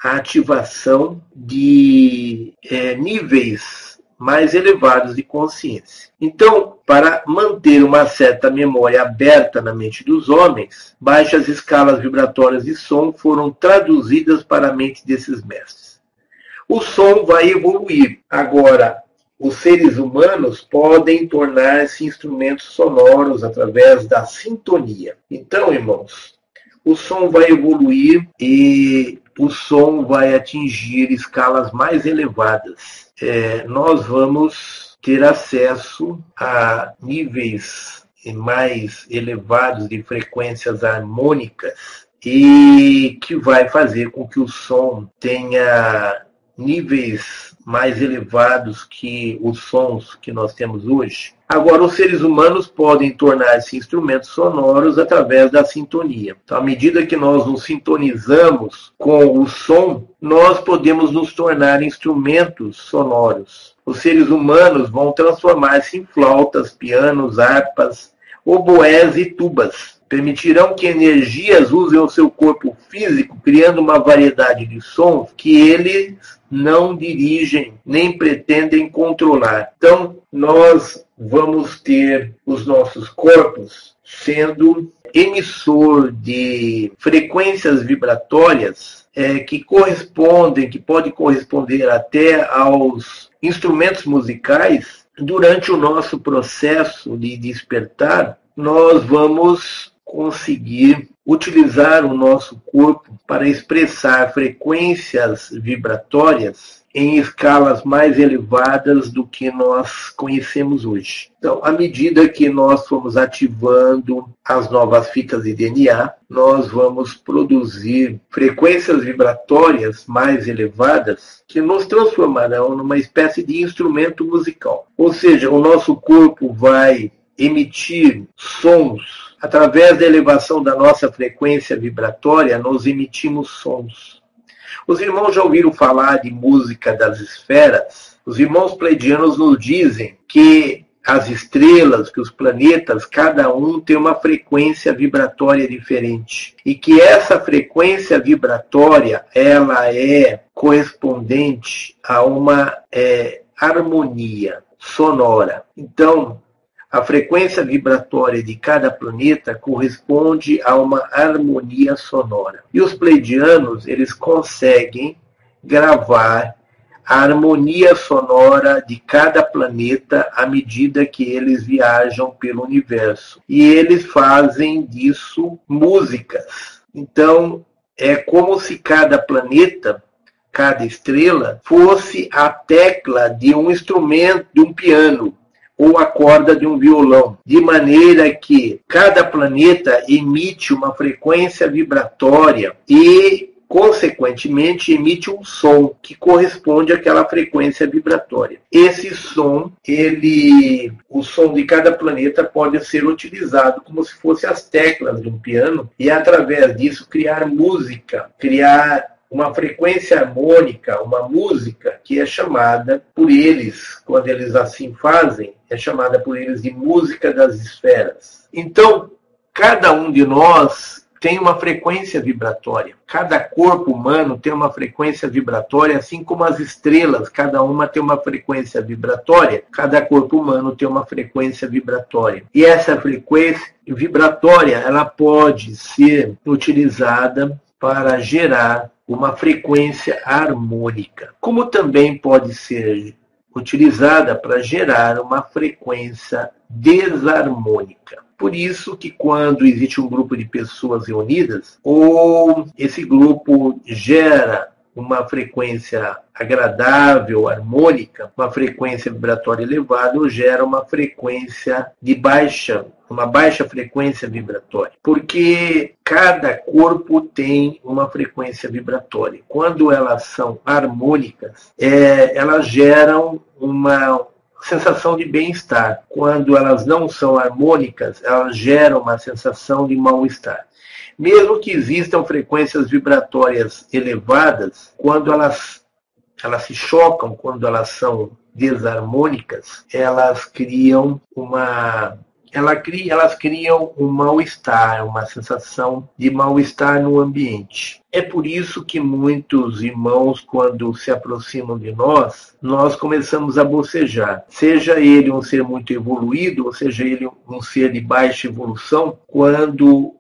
B: a ativação de é, níveis mais elevados de consciência. Então, para manter uma certa memória aberta na mente dos homens, baixas escalas vibratórias de som foram traduzidas para a mente desses mestres. O som vai evoluir. Agora, os seres humanos podem tornar-se instrumentos sonoros através da sintonia. Então, irmãos, o som vai evoluir e o som vai atingir escalas mais elevadas. É, nós vamos ter acesso a níveis mais elevados de frequências harmônicas e que vai fazer com que o som tenha níveis mais elevados que os sons que nós temos hoje. Agora, os seres humanos podem tornar-se instrumentos sonoros através da sintonia. Então, à medida que nós nos sintonizamos com o som, nós podemos nos tornar instrumentos sonoros. Os seres humanos vão transformar-se em flautas, pianos, harpas, oboés e tubas. Permitirão que energias usem o seu corpo físico, criando uma variedade de sons que eles não dirigem nem pretendem controlar. Então, nós vamos ter os nossos corpos sendo emissor de frequências vibratórias é, que correspondem, que pode corresponder até aos instrumentos musicais, durante o nosso processo de despertar, nós vamos conseguir utilizar o nosso corpo para expressar frequências vibratórias em escalas mais elevadas do que nós conhecemos hoje. Então, à medida que nós formos ativando as novas fitas de DNA, nós vamos produzir frequências vibratórias mais elevadas que nos transformarão numa espécie de instrumento musical. Ou seja, o nosso corpo vai emitir sons Através da elevação da nossa frequência vibratória, nós emitimos sons. Os irmãos já ouviram falar de música das esferas? Os irmãos pleidianos nos dizem que as estrelas, que os planetas, cada um tem uma frequência vibratória diferente. E que essa frequência vibratória, ela é correspondente a uma é, harmonia sonora. Então, a frequência vibratória de cada planeta corresponde a uma harmonia sonora. E os pleidianos, eles conseguem gravar a harmonia sonora de cada planeta à medida que eles viajam pelo universo. E eles fazem disso músicas. Então, é como se cada planeta, cada estrela, fosse a tecla de um instrumento, de um piano ou a corda de um violão, de maneira que cada planeta emite uma frequência vibratória e consequentemente emite um som que corresponde àquela frequência vibratória. Esse som, ele, o som de cada planeta pode ser utilizado como se fossem as teclas de um piano e através disso criar música, criar uma frequência harmônica, uma música que é chamada por eles, quando eles assim fazem, é chamada por eles de música das esferas. Então, cada um de nós tem uma frequência vibratória. Cada corpo humano tem uma frequência vibratória, assim como as estrelas, cada uma tem uma frequência vibratória. Cada corpo humano tem uma frequência vibratória. E essa frequência vibratória, ela pode ser utilizada para gerar uma frequência harmônica, como também pode ser utilizada para gerar uma frequência desarmônica. Por isso que quando existe um grupo de pessoas reunidas, ou esse grupo gera uma frequência agradável, harmônica, uma frequência vibratória elevada, gera uma frequência de baixa, uma baixa frequência vibratória. Porque cada corpo tem uma frequência vibratória. Quando elas são harmônicas, é, elas geram uma sensação de bem-estar. Quando elas não são harmônicas, elas geram uma sensação de mal-estar. Mesmo que existam frequências vibratórias elevadas, quando elas, elas se chocam, quando elas são desarmônicas, elas criam uma ela cria, elas criam um mal-estar, uma sensação de mal-estar no ambiente. É por isso que muitos irmãos, quando se aproximam de nós, nós começamos a bocejar. Seja ele um ser muito evoluído, ou seja ele um ser de baixa evolução, quando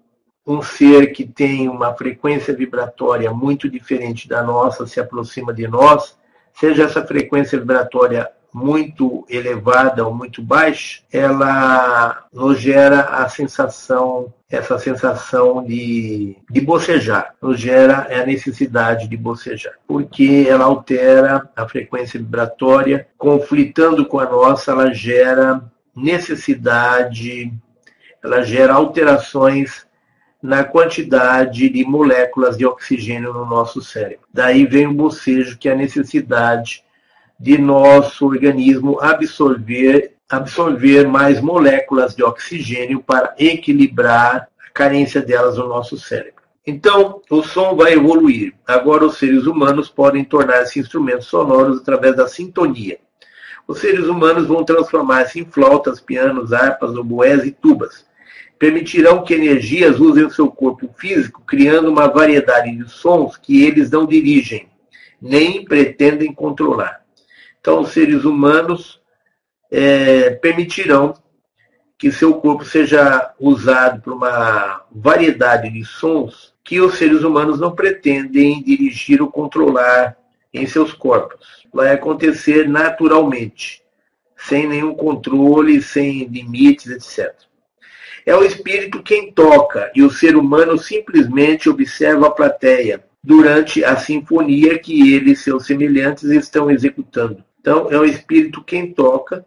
B: um ser que tem uma frequência vibratória muito diferente da nossa se aproxima de nós, seja essa frequência vibratória muito elevada ou muito baixa, ela nos gera a sensação, essa sensação de, de bocejar, nos gera a necessidade de bocejar, porque ela altera a frequência vibratória, conflitando com a nossa, ela gera necessidade, ela gera alterações na quantidade de moléculas de oxigênio no nosso cérebro. Daí vem o bocejo, que é a necessidade de nosso organismo absorver, absorver mais moléculas de oxigênio para equilibrar a carência delas no nosso cérebro. Então, o som vai evoluir. Agora, os seres humanos podem tornar-se instrumentos sonoros através da sintonia. Os seres humanos vão transformar-se em flautas, pianos, harpas, oboés e tubas permitirão que energias usem o seu corpo físico, criando uma variedade de sons que eles não dirigem, nem pretendem controlar. Então, os seres humanos é, permitirão que seu corpo seja usado por uma variedade de sons que os seres humanos não pretendem dirigir ou controlar em seus corpos. Vai acontecer naturalmente, sem nenhum controle, sem limites, etc. É o espírito quem toca e o ser humano simplesmente observa a plateia durante a sinfonia que ele e seus semelhantes estão executando. Então, é o espírito quem toca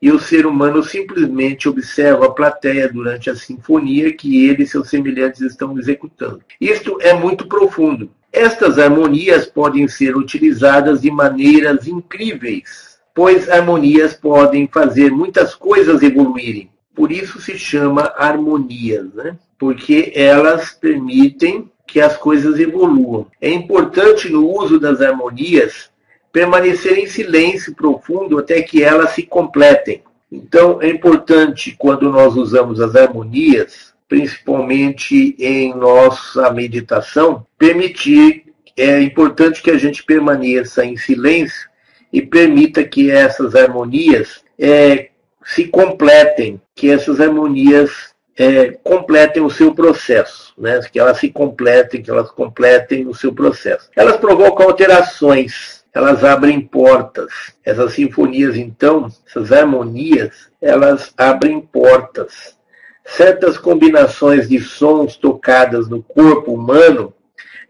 B: e o ser humano simplesmente observa a plateia durante a sinfonia que ele e seus semelhantes estão executando. Isto é muito profundo. Estas harmonias podem ser utilizadas de maneiras incríveis, pois harmonias podem fazer muitas coisas evoluírem. Por isso se chama harmonias, né? porque elas permitem que as coisas evoluam. É importante no uso das harmonias permanecer em silêncio profundo até que elas se completem. Então, é importante, quando nós usamos as harmonias, principalmente em nossa meditação, permitir, é importante que a gente permaneça em silêncio e permita que essas harmonias é, se completem, que essas harmonias é, completem o seu processo, né? que elas se completem, que elas completem o seu processo. Elas provocam alterações elas abrem portas. Essas sinfonias, então, essas harmonias, elas abrem portas. Certas combinações de sons tocadas no corpo humano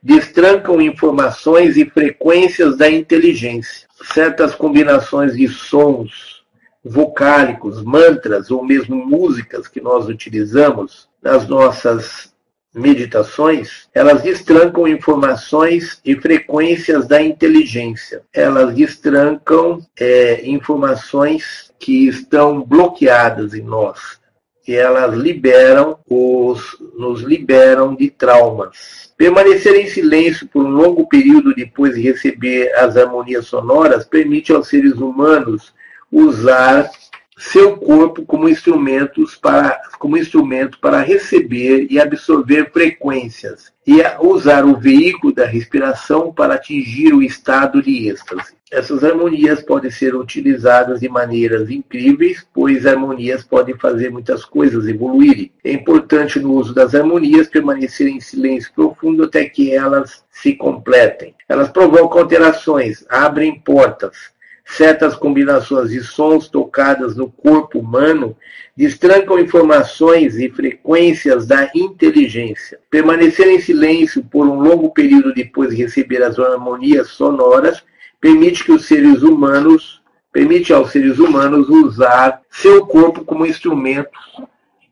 B: destrancam informações e frequências da inteligência. Certas combinações de sons vocálicos, mantras ou mesmo músicas que nós utilizamos nas nossas meditações, elas destrancam informações e frequências da inteligência. Elas destrancam é, informações que estão bloqueadas em nós. E elas liberam os, nos liberam de traumas. Permanecer em silêncio por um longo período depois de receber as harmonias sonoras permite aos seres humanos usar seu corpo como, instrumentos para, como instrumento para receber e absorver frequências e usar o veículo da respiração para atingir o estado de êxtase. Essas harmonias podem ser utilizadas de maneiras incríveis, pois harmonias podem fazer muitas coisas evoluírem. É importante no uso das harmonias permanecer em silêncio profundo até que elas se completem. Elas provocam alterações, abrem portas, certas combinações de sons tocadas no corpo humano destrancam informações e frequências da inteligência. Permanecer em silêncio por um longo período depois de receber as harmonias sonoras permite que os seres humanos permite aos seres humanos usar seu corpo como instrumento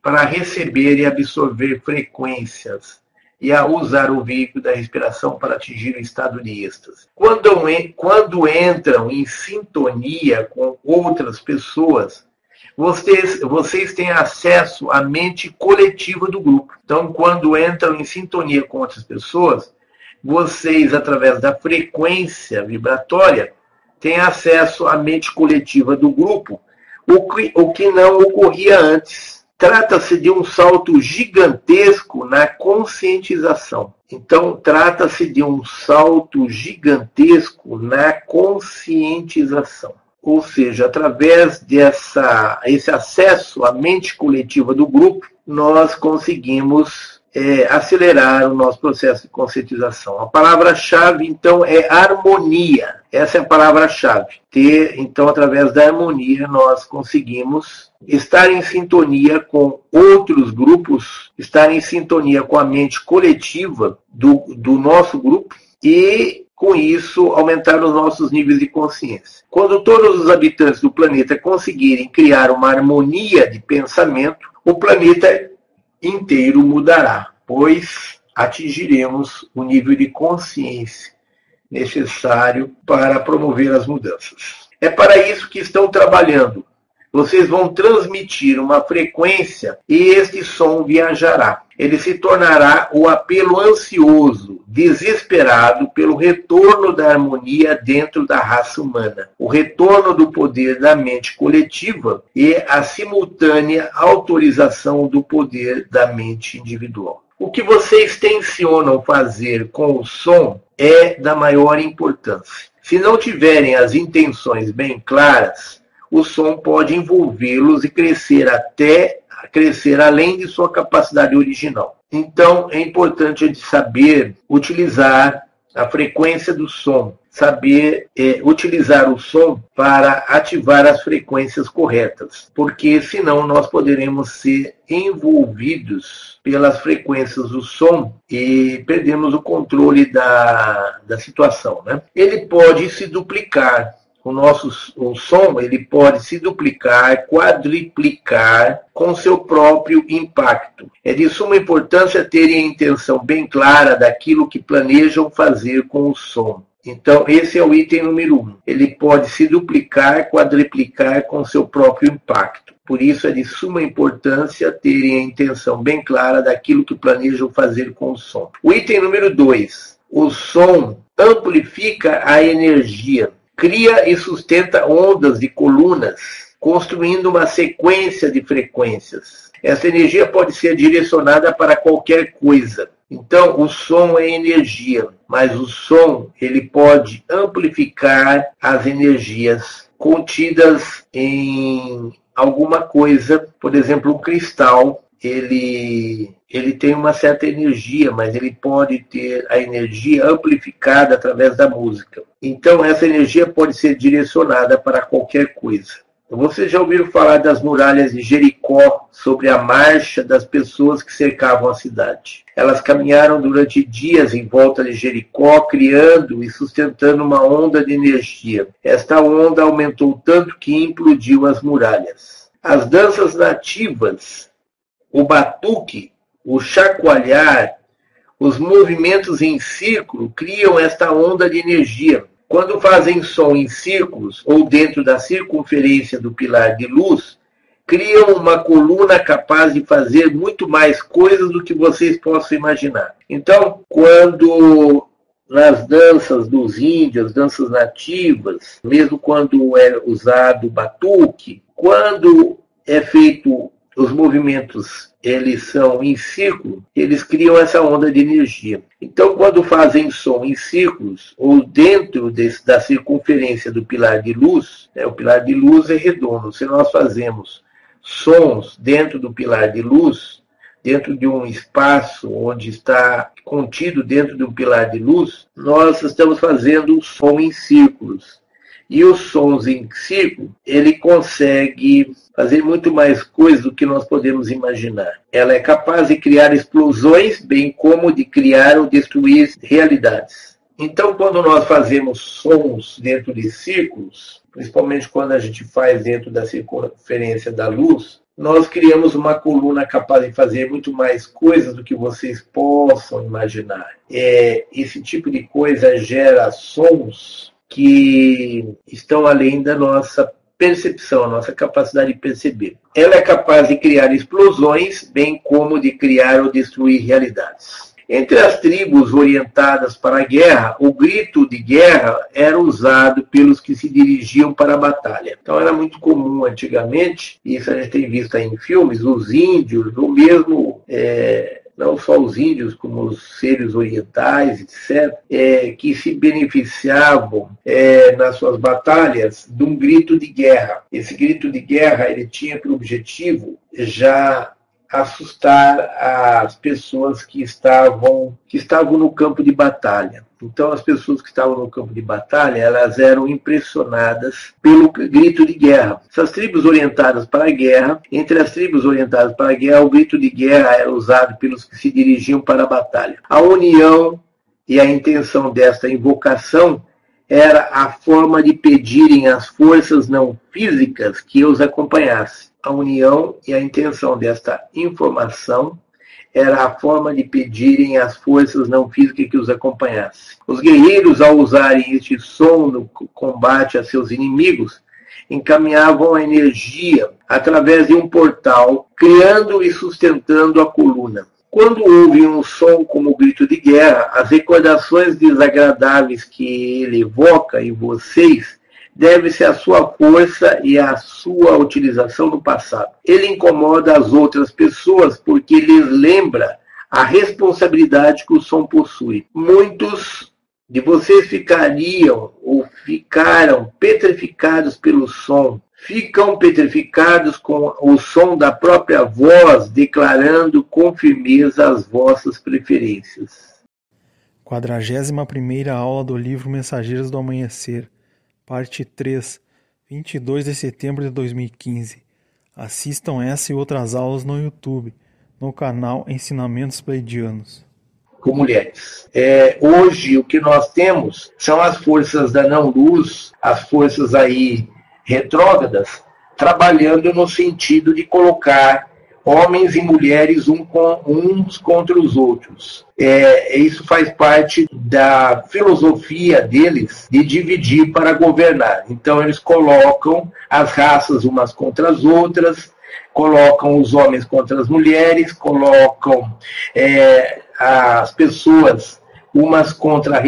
B: para receber e absorver frequências e a usar o veículo da respiração para atingir o estado de êxtase. Quando, quando entram em sintonia com outras pessoas, vocês, vocês têm acesso à mente coletiva do grupo. Então, quando entram em sintonia com outras pessoas, vocês, através da frequência vibratória, têm acesso à mente coletiva do grupo, o que, o que não ocorria antes. Trata-se de um salto gigantesco na conscientização. Então, trata-se de um salto gigantesco na conscientização. Ou seja, através dessa esse acesso à mente coletiva do grupo, nós conseguimos é, acelerar o nosso processo de conscientização. A palavra-chave, então, é harmonia. Essa é a palavra-chave. Ter, então, através da harmonia, nós conseguimos estar em sintonia com outros grupos, estar em sintonia com a mente coletiva do, do nosso grupo e, com isso, aumentar os nossos níveis de consciência. Quando todos os habitantes do planeta conseguirem criar uma harmonia de pensamento, o planeta inteiro mudará, pois atingiremos o nível de consciência necessário para promover as mudanças. É para isso que estão trabalhando vocês vão transmitir uma frequência e este som viajará. Ele se tornará o apelo ansioso, desesperado pelo retorno da harmonia dentro da raça humana, o retorno do poder da mente coletiva e a simultânea autorização do poder da mente individual. O que vocês tensionam fazer com o som é da maior importância. Se não tiverem as intenções bem claras, o som pode envolvê-los e crescer até crescer além de sua capacidade original. Então, é importante de saber utilizar a frequência do som, saber é, utilizar o som para ativar as frequências corretas, porque senão nós poderemos ser envolvidos pelas frequências do som e perdemos o controle da, da situação. Né? Ele pode se duplicar, o nosso o som ele pode se duplicar, quadriplicar com seu próprio impacto. É de suma importância terem a intenção bem clara daquilo que planejam fazer com o som. Então, esse é o item número um. Ele pode se duplicar, quadriplicar com seu próprio impacto. Por isso, é de suma importância terem a intenção bem clara daquilo que planejam fazer com o som. O item número dois. O som amplifica a energia cria e sustenta ondas de colunas, construindo uma sequência de frequências. Essa energia pode ser direcionada para qualquer coisa. Então, o som é energia, mas o som ele pode amplificar as energias contidas em alguma coisa, por exemplo, um cristal ele, ele tem uma certa energia, mas ele pode ter a energia amplificada através da música. Então, essa energia pode ser direcionada para qualquer coisa. Vocês já ouviram falar das muralhas de Jericó sobre a marcha das pessoas que cercavam a cidade. Elas caminharam durante dias em volta de Jericó, criando e sustentando uma onda de energia. Esta onda aumentou tanto que implodiu as muralhas. As danças nativas o batuque, o chacoalhar, os movimentos em círculo criam esta onda de energia. Quando fazem som em círculos ou dentro da circunferência do pilar de luz, criam uma coluna capaz de fazer muito mais coisas do que vocês possam imaginar. Então, quando nas danças dos índios, danças nativas, mesmo quando é usado batuque, quando é feito os movimentos eles são em círculo, eles criam essa onda de energia. Então, quando fazem som em círculos ou dentro desse, da circunferência do pilar de luz, né, o pilar de luz é redondo. Se nós fazemos sons dentro do pilar de luz, dentro de um espaço onde está contido dentro de um pilar de luz, nós estamos fazendo som em círculos. E os sons em círculo, ele consegue fazer muito mais coisas do que nós podemos imaginar. Ela é capaz de criar explosões, bem como de criar ou destruir realidades. Então, quando nós fazemos sons dentro de círculos, principalmente quando a gente faz dentro da circunferência da luz, nós criamos uma coluna capaz de fazer muito mais coisas do que vocês possam imaginar. É, esse tipo de coisa gera sons que estão além da nossa percepção, a nossa capacidade de perceber. Ela é capaz de criar explosões, bem como de criar ou destruir realidades. Entre as tribos orientadas para a guerra, o grito de guerra era usado pelos que se dirigiam para a batalha. Então era muito comum antigamente, isso a gente tem visto aí em filmes, os índios, ou mesmo é, não só os índios, como os seres orientais, etc., é, que se beneficiavam é, nas suas batalhas de um grito de guerra. Esse grito de guerra ele tinha por objetivo já assustar as pessoas que estavam que estavam no campo de batalha. Então as pessoas que estavam no campo de batalha, elas eram impressionadas pelo grito de guerra. Essas tribos orientadas para a guerra, entre as tribos orientadas para a guerra, o grito de guerra era usado pelos que se dirigiam para a batalha. A união e a intenção desta invocação era a forma de pedirem às forças não físicas que os acompanhassem a união e a intenção desta informação era a forma de pedirem às forças não físicas que os acompanhassem. Os guerreiros, ao usarem este som no combate a seus inimigos, encaminhavam a energia através de um portal, criando e sustentando a coluna. Quando ouvem um som como grito de guerra, as recordações desagradáveis que ele evoca em vocês deve-se à sua força e à sua utilização no passado. Ele incomoda as outras pessoas porque lhes lembra a responsabilidade que o som possui. Muitos de vocês ficariam ou ficaram petrificados pelo som, ficam petrificados com o som da própria voz, declarando com firmeza as vossas preferências.
A: 41 aula do livro Mensageiros do Amanhecer, parte 3, 22 de setembro de 2015. Assistam essa e outras aulas no YouTube, no canal Ensinamentos Pleidianos
B: com mulheres. É, hoje o que nós temos são as forças da não-luz, as forças aí retrógradas, trabalhando no sentido de colocar homens e mulheres um com, uns contra os outros. É, isso faz parte da filosofia deles de dividir para governar. Então eles colocam as raças umas contra as outras, colocam os homens contra as mulheres, colocam é, as pessoas umas contra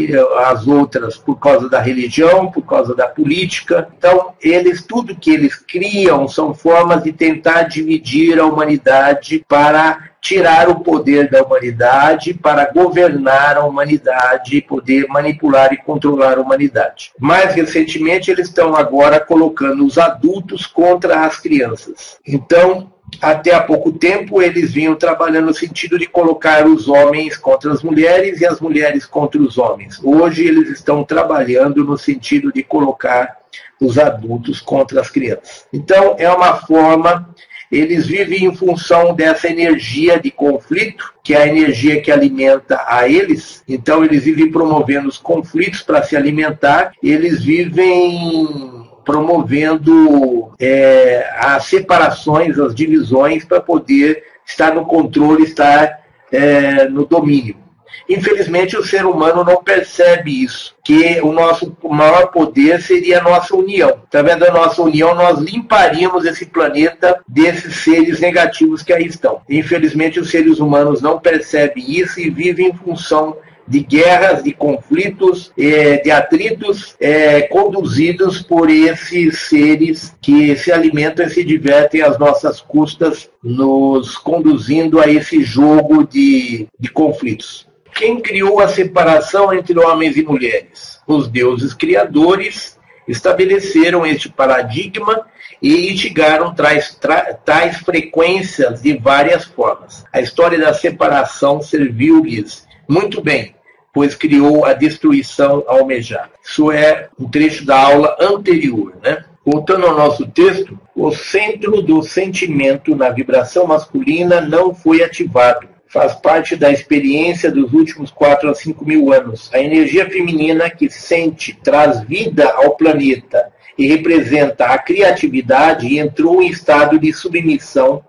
B: as outras por causa da religião, por causa da política. Então, eles tudo que eles criam são formas de tentar dividir a humanidade para tirar o poder da humanidade, para governar a humanidade, poder manipular e controlar a humanidade. Mais recentemente, eles estão agora colocando os adultos contra as crianças. Então, até há pouco tempo eles vinham trabalhando no sentido de colocar os homens contra as mulheres e as mulheres contra os homens. Hoje eles estão trabalhando no sentido de colocar os adultos contra as crianças. Então é uma forma, eles vivem em função dessa energia de conflito, que é a energia que alimenta a eles. Então eles vivem promovendo os conflitos para se alimentar, eles vivem promovendo é, as separações, as divisões, para poder estar no controle, estar é, no domínio. Infelizmente, o ser humano não percebe isso, que o nosso maior poder seria a nossa união. Através da nossa união, nós limparíamos esse planeta desses seres negativos que aí estão. Infelizmente, os seres humanos não percebem isso e vivem em função de guerras, de conflitos, é, de atritos é, conduzidos por esses seres que se alimentam e se divertem às nossas custas, nos conduzindo a esse jogo de, de conflitos. Quem criou a separação entre homens e mulheres? Os deuses criadores estabeleceram este paradigma e instigaram tais, tais frequências de várias formas. A história da separação serviu-lhes muito bem pois criou a destruição almejada. Isso é um trecho da aula anterior, né? Voltando ao nosso texto, o centro do sentimento na vibração masculina não foi ativado. Faz parte da experiência dos últimos 4 a 5 mil anos. A energia feminina que sente, traz vida ao planeta e representa a criatividade entrou em estado de submissão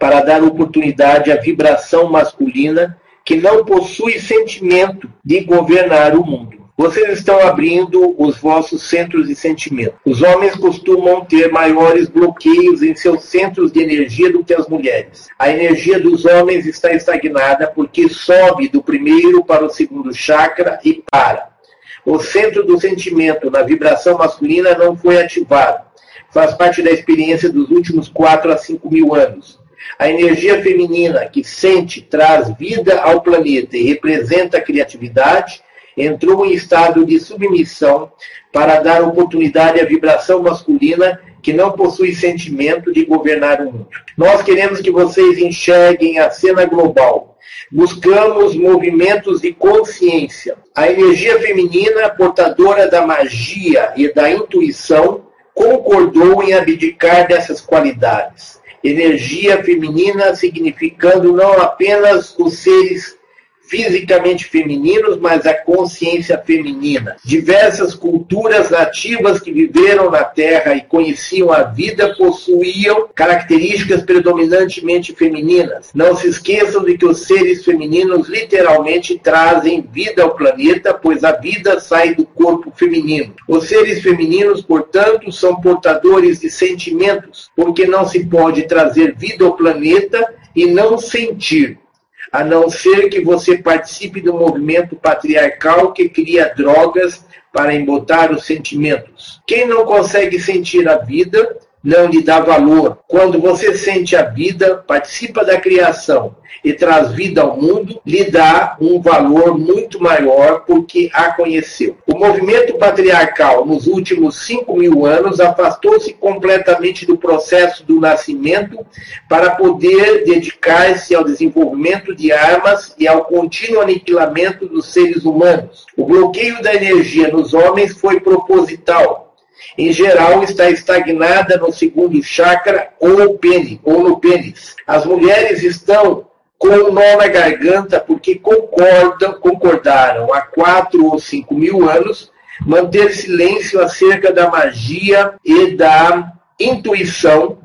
B: para dar oportunidade à vibração masculina que não possui sentimento de governar o mundo. Vocês estão abrindo os vossos centros de sentimento. Os homens costumam ter maiores bloqueios em seus centros de energia do que as mulheres. A energia dos homens está estagnada porque sobe do primeiro para o segundo chakra e para. O centro do sentimento na vibração masculina não foi ativado. Faz parte da experiência dos últimos 4 a 5 mil anos. A energia feminina que sente, traz vida ao planeta e representa a criatividade, entrou em estado de submissão para dar oportunidade à vibração masculina que não possui sentimento de governar o mundo. Nós queremos que vocês enxerguem a cena global. Buscamos movimentos de consciência. A energia feminina, portadora da magia e da intuição, concordou em abdicar dessas qualidades energia feminina significando não apenas os seres fisicamente femininos, mas a consciência feminina. Diversas culturas nativas que viveram na Terra e conheciam a vida possuíam características predominantemente femininas. Não se esqueçam de que os seres femininos literalmente trazem vida ao planeta, pois a vida sai do corpo feminino. Os seres femininos, portanto, são portadores de sentimentos, porque não se pode trazer vida ao planeta e não sentir a não ser que você participe do movimento patriarcal que cria drogas para embotar os sentimentos. Quem não consegue sentir a vida não lhe dá valor. Quando você sente a vida, participa da criação e traz vida ao mundo, lhe dá um valor muito maior porque a conheceu. O movimento patriarcal, nos últimos 5 mil anos, afastou-se completamente do processo do nascimento para poder dedicar-se ao desenvolvimento de armas e ao contínuo aniquilamento dos seres humanos. O bloqueio da energia nos homens foi proposital em geral, está estagnada no segundo chakra ou pênis, ou no pênis. As mulheres estão com um nó na garganta porque concordam, concordaram há quatro ou cinco mil anos manter silêncio acerca da magia e da intuição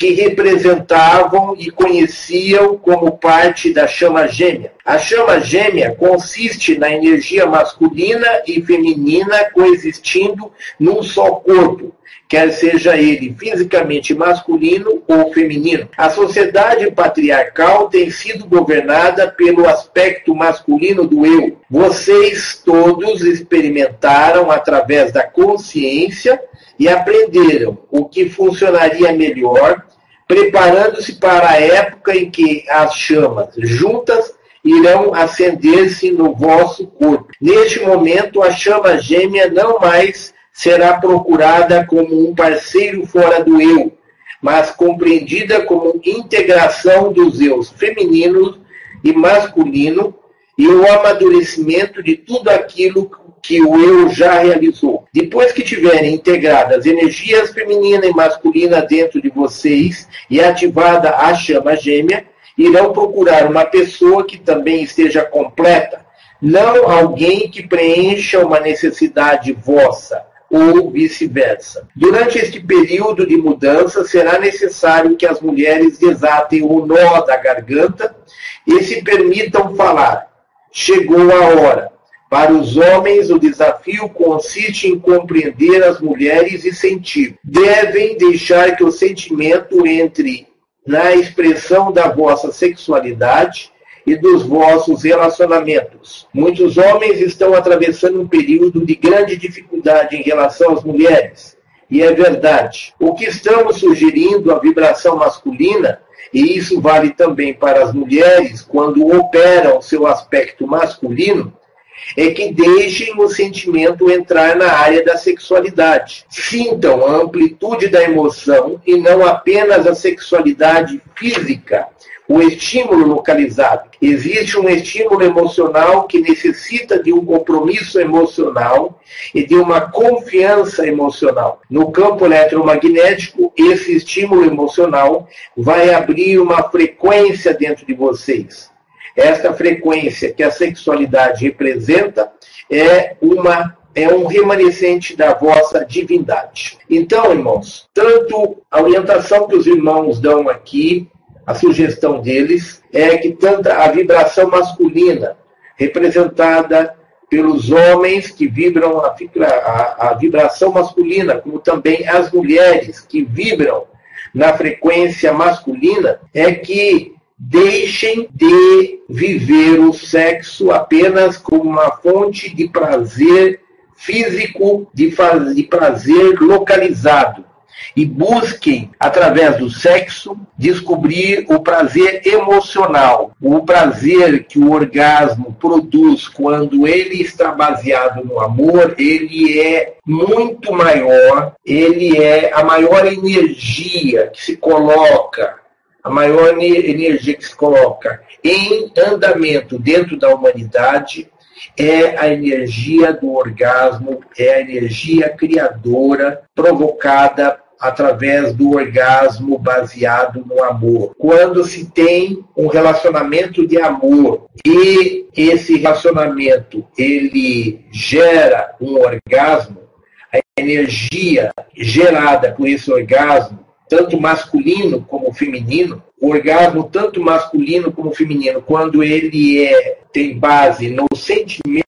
B: que representavam e conheciam como parte da chama gêmea. A chama gêmea consiste na energia masculina e feminina coexistindo num só corpo, quer seja ele fisicamente masculino ou feminino. A sociedade patriarcal tem sido governada pelo aspecto masculino do eu. Vocês todos experimentaram através da consciência e aprenderam o que funcionaria melhor preparando-se para a época em que as chamas juntas irão acender-se no vosso corpo. Neste momento, a chama gêmea não mais será procurada como um parceiro fora do eu, mas compreendida como integração dos eus feminino e masculino e o amadurecimento de tudo aquilo que o eu já realizou. Depois que tiverem integradas energias feminina e masculina dentro de vocês e ativada a chama gêmea, irão procurar uma pessoa que também esteja completa, não alguém que preencha uma necessidade vossa ou vice-versa. Durante este período de mudança, será necessário que as mulheres desatem o nó da garganta e se permitam falar. Chegou a hora. Para os homens, o desafio consiste em compreender as mulheres e sentir. Devem deixar que o sentimento entre na expressão da vossa sexualidade e dos vossos relacionamentos. Muitos homens estão atravessando um período de grande dificuldade em relação às mulheres. E é verdade. O que estamos sugerindo, a vibração masculina, e isso vale também para as mulheres, quando operam seu aspecto masculino, é que deixem o sentimento entrar na área da sexualidade. Sintam a amplitude da emoção e não apenas a sexualidade física, o estímulo localizado. Existe um estímulo emocional que necessita de um compromisso emocional e de uma confiança emocional. No campo eletromagnético, esse estímulo emocional vai abrir uma frequência dentro de vocês esta frequência que a sexualidade representa é uma é um remanescente da vossa divindade. Então, irmãos, tanto a orientação que os irmãos dão aqui, a sugestão deles é que tanto a vibração masculina, representada pelos homens que vibram a, a, a vibração masculina, como também as mulheres que vibram na frequência masculina, é que Deixem de viver o sexo apenas como uma fonte de prazer físico, de, de prazer localizado. E busquem, através do sexo, descobrir o prazer emocional, o prazer que o orgasmo produz quando ele está baseado no amor, ele é muito maior, ele é a maior energia que se coloca a maior energia que se coloca em andamento dentro da humanidade é a energia do orgasmo, é a energia criadora provocada através do orgasmo baseado no amor. Quando se tem um relacionamento de amor e esse relacionamento ele gera um orgasmo, a energia gerada por esse orgasmo, tanto masculino como feminino, o orgasmo tanto masculino como feminino, quando ele é, tem base no sentimento,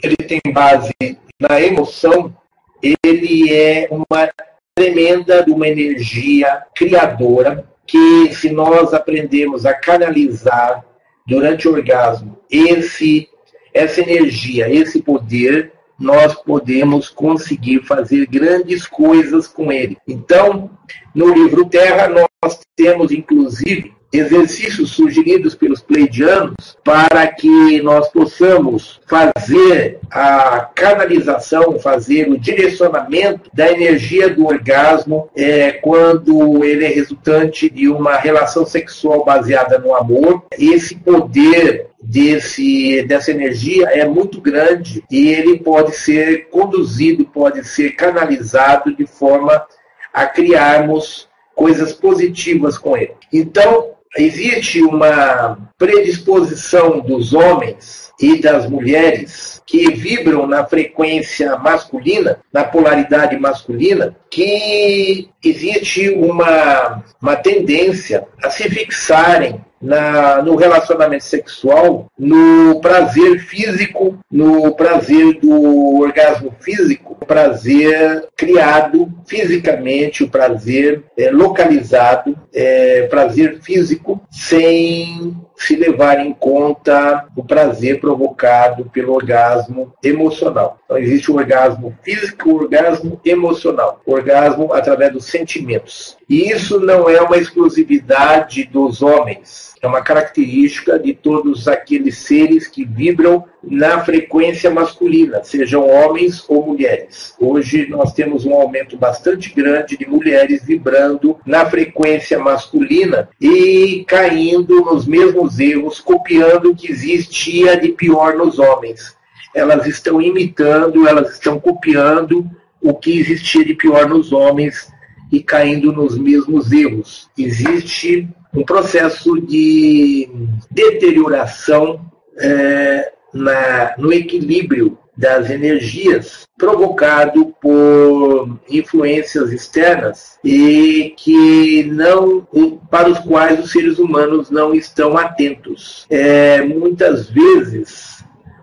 B: ele tem base na emoção, ele é uma tremenda uma energia criadora que se nós aprendemos a canalizar durante o orgasmo esse essa energia, esse poder, nós podemos conseguir fazer grandes coisas com ele. Então, no livro Terra, nós temos inclusive exercícios sugeridos pelos pleidianos para que nós possamos fazer a canalização, fazer o direcionamento da energia do orgasmo é, quando ele é resultante de uma relação sexual baseada no amor. Esse poder desse, dessa energia é muito grande e ele pode ser conduzido, pode ser canalizado de forma a criarmos coisas positivas com ele. Então, existe uma predisposição dos homens e das mulheres que vibram na frequência masculina, na polaridade masculina, que existe uma, uma tendência a se fixarem na, no relacionamento sexual, no prazer físico, no prazer do orgasmo físico, prazer criado fisicamente, o prazer é, localizado, é, prazer físico, sem se levar em conta o prazer provocado pelo orgasmo emocional. Então, existe o orgasmo físico o orgasmo emocional. O orgasmo através dos sentimentos. E isso não é uma exclusividade dos homens, é uma característica de todos aqueles seres que vibram na frequência masculina, sejam homens ou mulheres. Hoje nós temos um aumento bastante grande de mulheres vibrando na frequência masculina e caindo nos mesmos erros, copiando o que existia de pior nos homens. Elas estão imitando, elas estão copiando o que existia de pior nos homens e caindo nos mesmos erros. Existe um processo de deterioração é, na, no equilíbrio das energias provocado por influências externas e que não para os quais os seres humanos não estão atentos. É, muitas vezes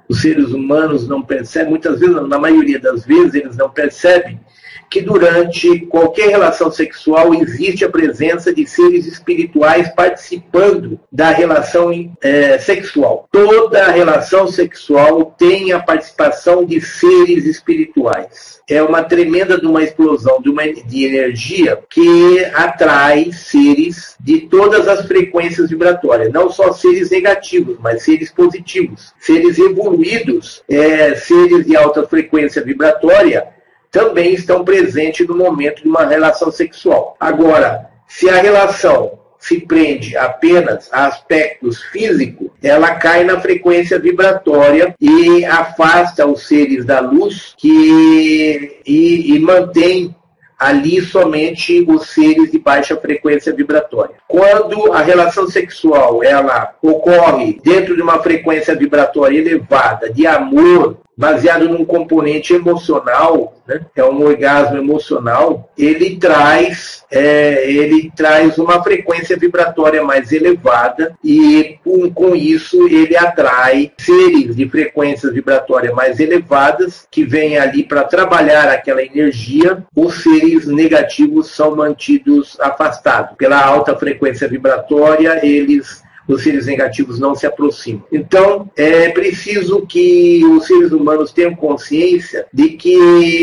B: os seres humanos não percebem, muitas vezes, na maioria das vezes, eles não percebem que durante qualquer relação sexual existe a presença de seres espirituais participando da relação é, sexual. Toda relação sexual tem a participação de seres espirituais. É uma tremenda de uma explosão de, uma, de energia que atrai seres de todas as frequências vibratórias, não só seres negativos, mas seres positivos, seres evoluídos, é, seres de alta frequência vibratória também estão presentes no momento de uma relação sexual. Agora, se a relação se prende apenas a aspectos físicos, ela cai na frequência vibratória e afasta os seres da luz que, e, e mantém ali somente os seres de baixa frequência vibratória. Quando a relação sexual ela ocorre dentro de uma frequência vibratória elevada de amor, baseado num componente emocional, né? é um orgasmo emocional, ele traz, é, ele traz uma frequência vibratória mais elevada e com, com isso ele atrai seres de frequências vibratórias mais elevadas que vêm ali para trabalhar aquela energia. Os seres negativos são mantidos afastados. Pela alta frequência vibratória, eles os seres negativos não se aproximam. Então, é preciso que os seres humanos tenham consciência de que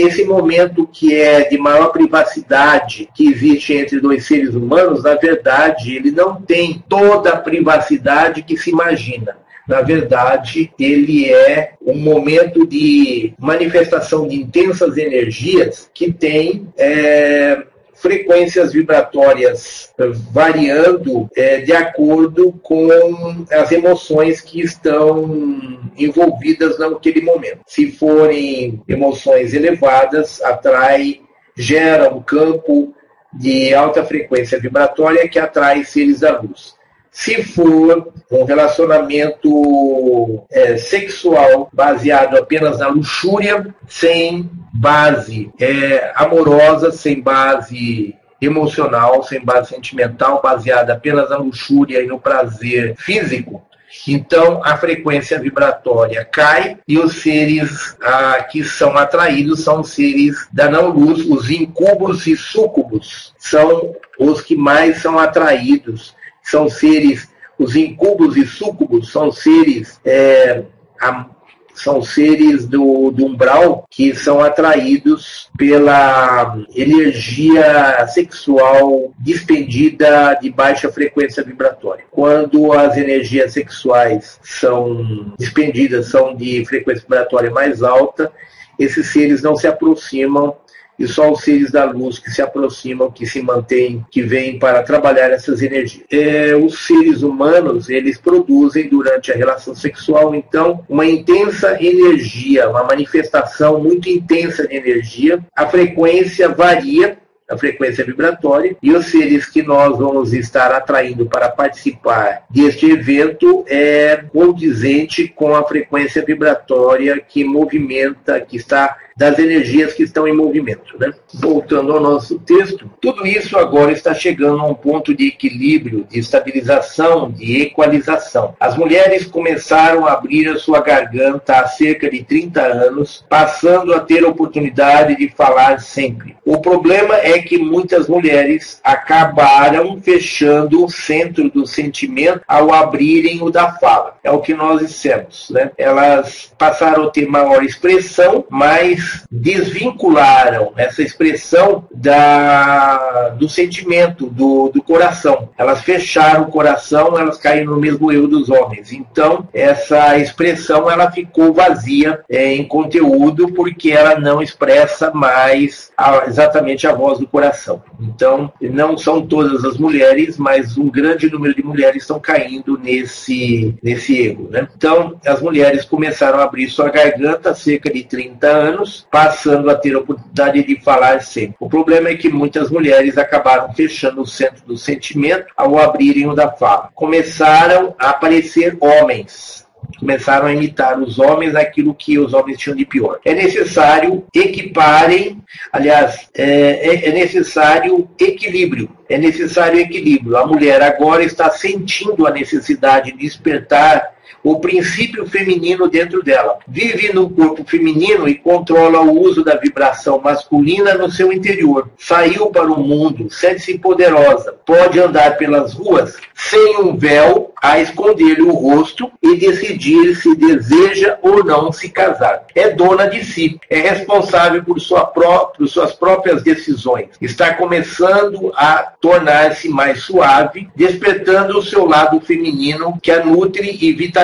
B: esse momento que é de maior privacidade que existe entre dois seres humanos, na verdade, ele não tem toda a privacidade que se imagina. Na verdade, ele é um momento de manifestação de intensas energias que tem é, frequências vibratórias variando é, de acordo com as emoções que estão envolvidas naquele momento. Se forem emoções elevadas, atrai, gera um campo de alta frequência vibratória que atrai seres da luz. Se for um relacionamento é, sexual baseado apenas na luxúria, sem base é, amorosa, sem base emocional, sem base sentimental, baseada apenas na luxúria e no prazer físico, então a frequência vibratória cai e os seres ah, que são atraídos são seres da não-luz, os incubos e súcubos são os que mais são atraídos, são seres, os incubos e súcubos são seres é, são seres do, do umbral que são atraídos pela energia sexual despendida de baixa frequência vibratória. Quando as energias sexuais são despendidas, são de frequência vibratória mais alta, esses seres não se aproximam e só os seres da luz que se aproximam, que se mantêm, que vêm para trabalhar essas energias. É, os seres humanos, eles produzem durante a relação sexual, então, uma intensa energia, uma manifestação muito intensa de energia. A frequência varia a frequência vibratória, e os seres que nós vamos estar atraindo para participar deste evento é condizente com a frequência vibratória que movimenta, que está das energias que estão em movimento. Né? Voltando ao nosso texto, tudo isso agora está chegando a um ponto de equilíbrio, de estabilização, de equalização. As mulheres começaram a abrir a sua garganta há cerca de 30 anos, passando a ter a oportunidade de falar sempre. O problema é que muitas mulheres acabaram fechando o centro do sentimento ao abrirem o da fala. É o que nós dissemos. Né? Elas passaram a ter maior expressão, mas desvincularam essa expressão da, do sentimento, do, do coração. Elas fecharam o coração, elas caíram no mesmo erro dos homens. Então, essa expressão ela ficou vazia é, em conteúdo porque ela não expressa mais a, exatamente a voz do coração. Então, não são todas as mulheres, mas um grande número de mulheres estão caindo nesse, nesse erro. Né? Então, as mulheres começaram a abrir sua garganta há cerca de 30 anos passando a ter a oportunidade de falar sempre. O problema é que muitas mulheres acabaram fechando o centro do sentimento ao abrirem o da fala. Começaram a aparecer homens começaram a imitar os homens aquilo que os homens tinham de pior. É necessário equiparem, aliás, é, é, é, necessário equilíbrio. É necessário equilíbrio. A mulher agora está sentindo a necessidade de despertar o princípio feminino dentro dela. Vive no corpo feminino e controla o uso da vibração masculina no seu interior. Saiu para o mundo, sente-se poderosa, pode andar pelas ruas sem um véu a esconder-lhe o rosto e decidir se deseja ou não se casar. É dona de si, é responsável por, sua pró por suas próprias decisões. Está começando a tornar-se mais suave, despertando o seu lado feminino que a nutre e vitaliza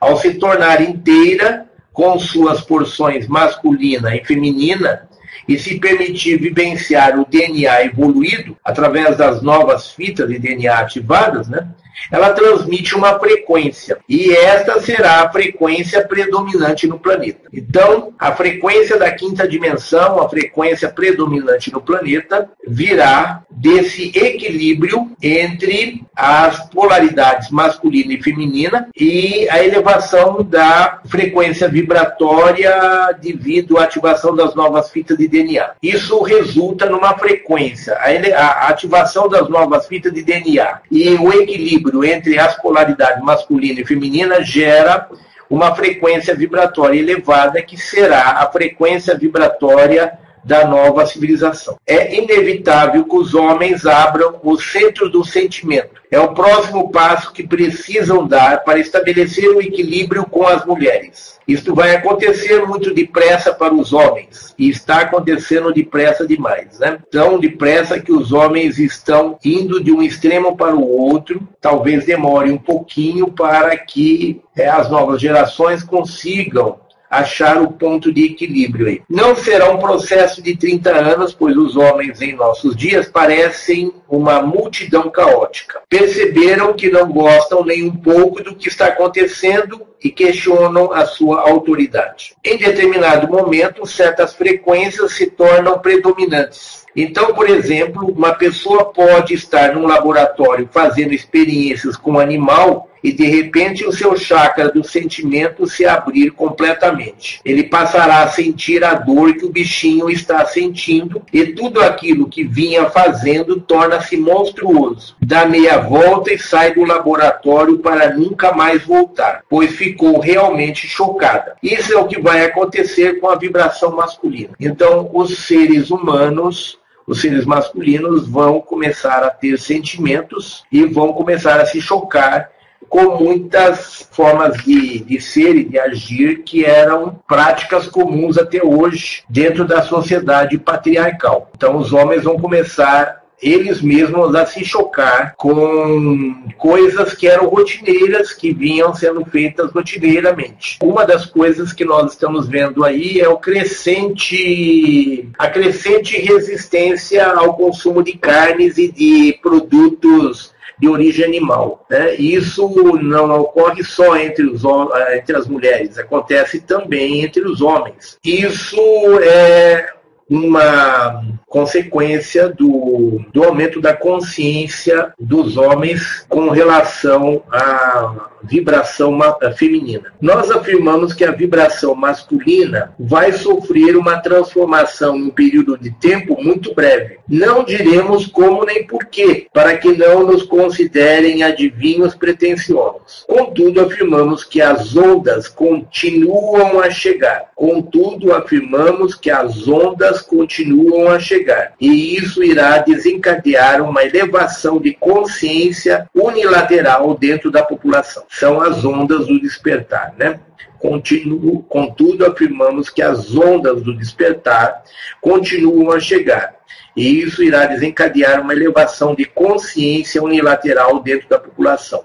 B: ao se tornar inteira com suas porções masculina e feminina e se permitir vivenciar o DNA evoluído através das novas fitas de DNA ativadas, né? Ela transmite uma frequência e esta será a frequência predominante no planeta. Então, a frequência da quinta dimensão, a frequência predominante no planeta, virá desse equilíbrio entre as polaridades masculina e feminina e a elevação da frequência vibratória devido à ativação das novas fitas de DNA. Isso resulta numa frequência, a ativação das novas fitas de DNA e o equilíbrio equilíbrio entre as polaridades masculina e feminina gera uma frequência vibratória elevada, que será a frequência vibratória da nova civilização. É inevitável que os homens abram o centro do sentimento. É o próximo passo que precisam dar para estabelecer o equilíbrio com as mulheres. Isto vai acontecer muito depressa para os homens e está acontecendo depressa demais, né? Tão depressa que os homens estão indo de um extremo para o outro. Talvez demore um pouquinho para que é, as novas gerações consigam achar o ponto de equilíbrio aí. Não será um processo de 30 anos, pois os homens em nossos dias parecem uma multidão caótica. Perceberam que não gostam nem um pouco do que está acontecendo e questionam a sua autoridade. Em determinado momento, certas frequências se tornam predominantes Então, por exemplo, uma pessoa pode estar num laboratório fazendo experiências com um animal e de repente o seu chakra do sentimento se abrir completamente. Ele passará a sentir a dor que o bichinho está sentindo e tudo aquilo que vinha fazendo torna-se monstruoso. Dá meia volta e sai do laboratório para nunca mais voltar, pois ficou realmente chocada. Isso é o que vai acontecer com a vibração masculina. Então, os seres humanos os seres masculinos vão começar a ter sentimentos e vão começar a se chocar com muitas formas de, de ser e de agir que eram práticas comuns até hoje dentro da sociedade patriarcal. Então, os homens vão começar eles mesmos a se chocar com coisas que eram rotineiras, que vinham sendo feitas rotineiramente. Uma das coisas que nós estamos vendo aí é o crescente, a crescente resistência ao consumo de carnes e de produtos de origem animal. Né? Isso não ocorre só entre, os, eh, entre as mulheres, acontece também entre os homens. Isso é uma consequência do, do aumento da consciência dos homens com relação à vibração feminina. Nós afirmamos que a vibração masculina vai sofrer uma transformação em um período de tempo muito breve. Não diremos como nem porquê, para que não nos considerem adivinhos pretensiosos. Contudo, afirmamos que as ondas continuam a chegar. Contudo, afirmamos que as ondas continuam a chegar. E isso irá desencadear uma elevação de consciência unilateral dentro da população. São as ondas do despertar, né? Continuo, contudo, afirmamos que as ondas do despertar continuam a chegar. E isso irá desencadear uma elevação de consciência unilateral dentro da população.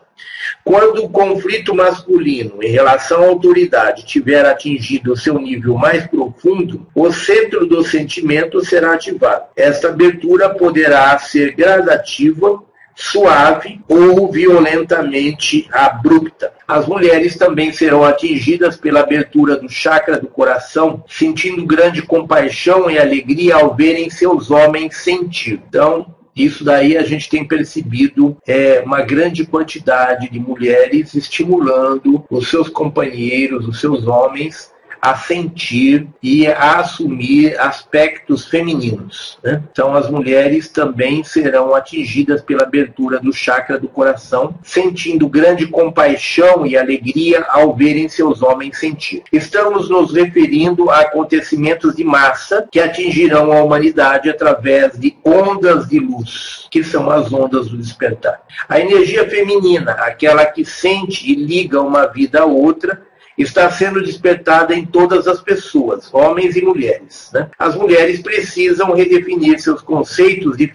B: Quando o conflito masculino em relação à autoridade tiver atingido o seu nível mais profundo, o centro do sentimento será ativado. Esta abertura poderá ser gradativa suave ou violentamente abrupta. As mulheres também serão atingidas pela abertura do chakra do coração, sentindo grande compaixão e alegria ao verem seus homens sentir. Então, isso daí a gente tem percebido é, uma grande quantidade de mulheres estimulando os seus companheiros, os seus homens, a sentir e a assumir aspectos femininos. Né? Então, as mulheres também serão atingidas pela abertura do chakra do coração, sentindo grande compaixão e alegria ao verem seus homens sentir. Estamos nos referindo a acontecimentos de massa que atingirão a humanidade através de ondas de luz, que são as ondas do despertar. A energia feminina, aquela que sente e liga uma vida a outra, está sendo despertada em todas as pessoas, homens e mulheres. Né? As mulheres precisam redefinir seus conceitos de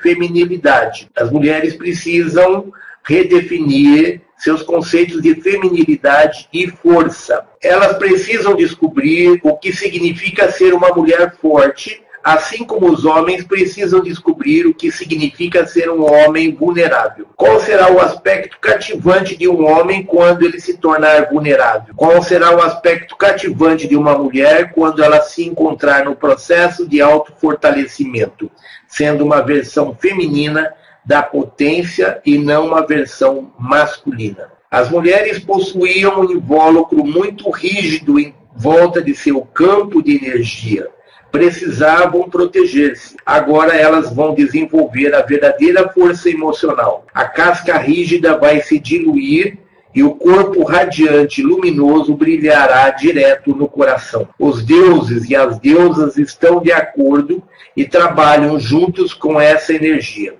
B: feminilidade. As mulheres precisam redefinir seus conceitos de feminilidade e força. Elas precisam descobrir o que significa ser uma mulher forte assim como os homens precisam descobrir o que significa ser um homem vulnerável. Qual será o aspecto cativante de um homem quando ele se tornar vulnerável? Qual será o aspecto cativante de uma mulher quando ela se encontrar no processo de autofortalecimento, sendo uma versão feminina da potência e não uma versão masculina? As mulheres possuíam um invólucro muito rígido em volta de seu campo de energia precisavam proteger-se. Agora elas vão desenvolver a verdadeira força emocional. A casca rígida vai se diluir e o corpo radiante luminoso brilhará direto no coração. Os deuses e as deusas estão de acordo e trabalham juntos com essa energia.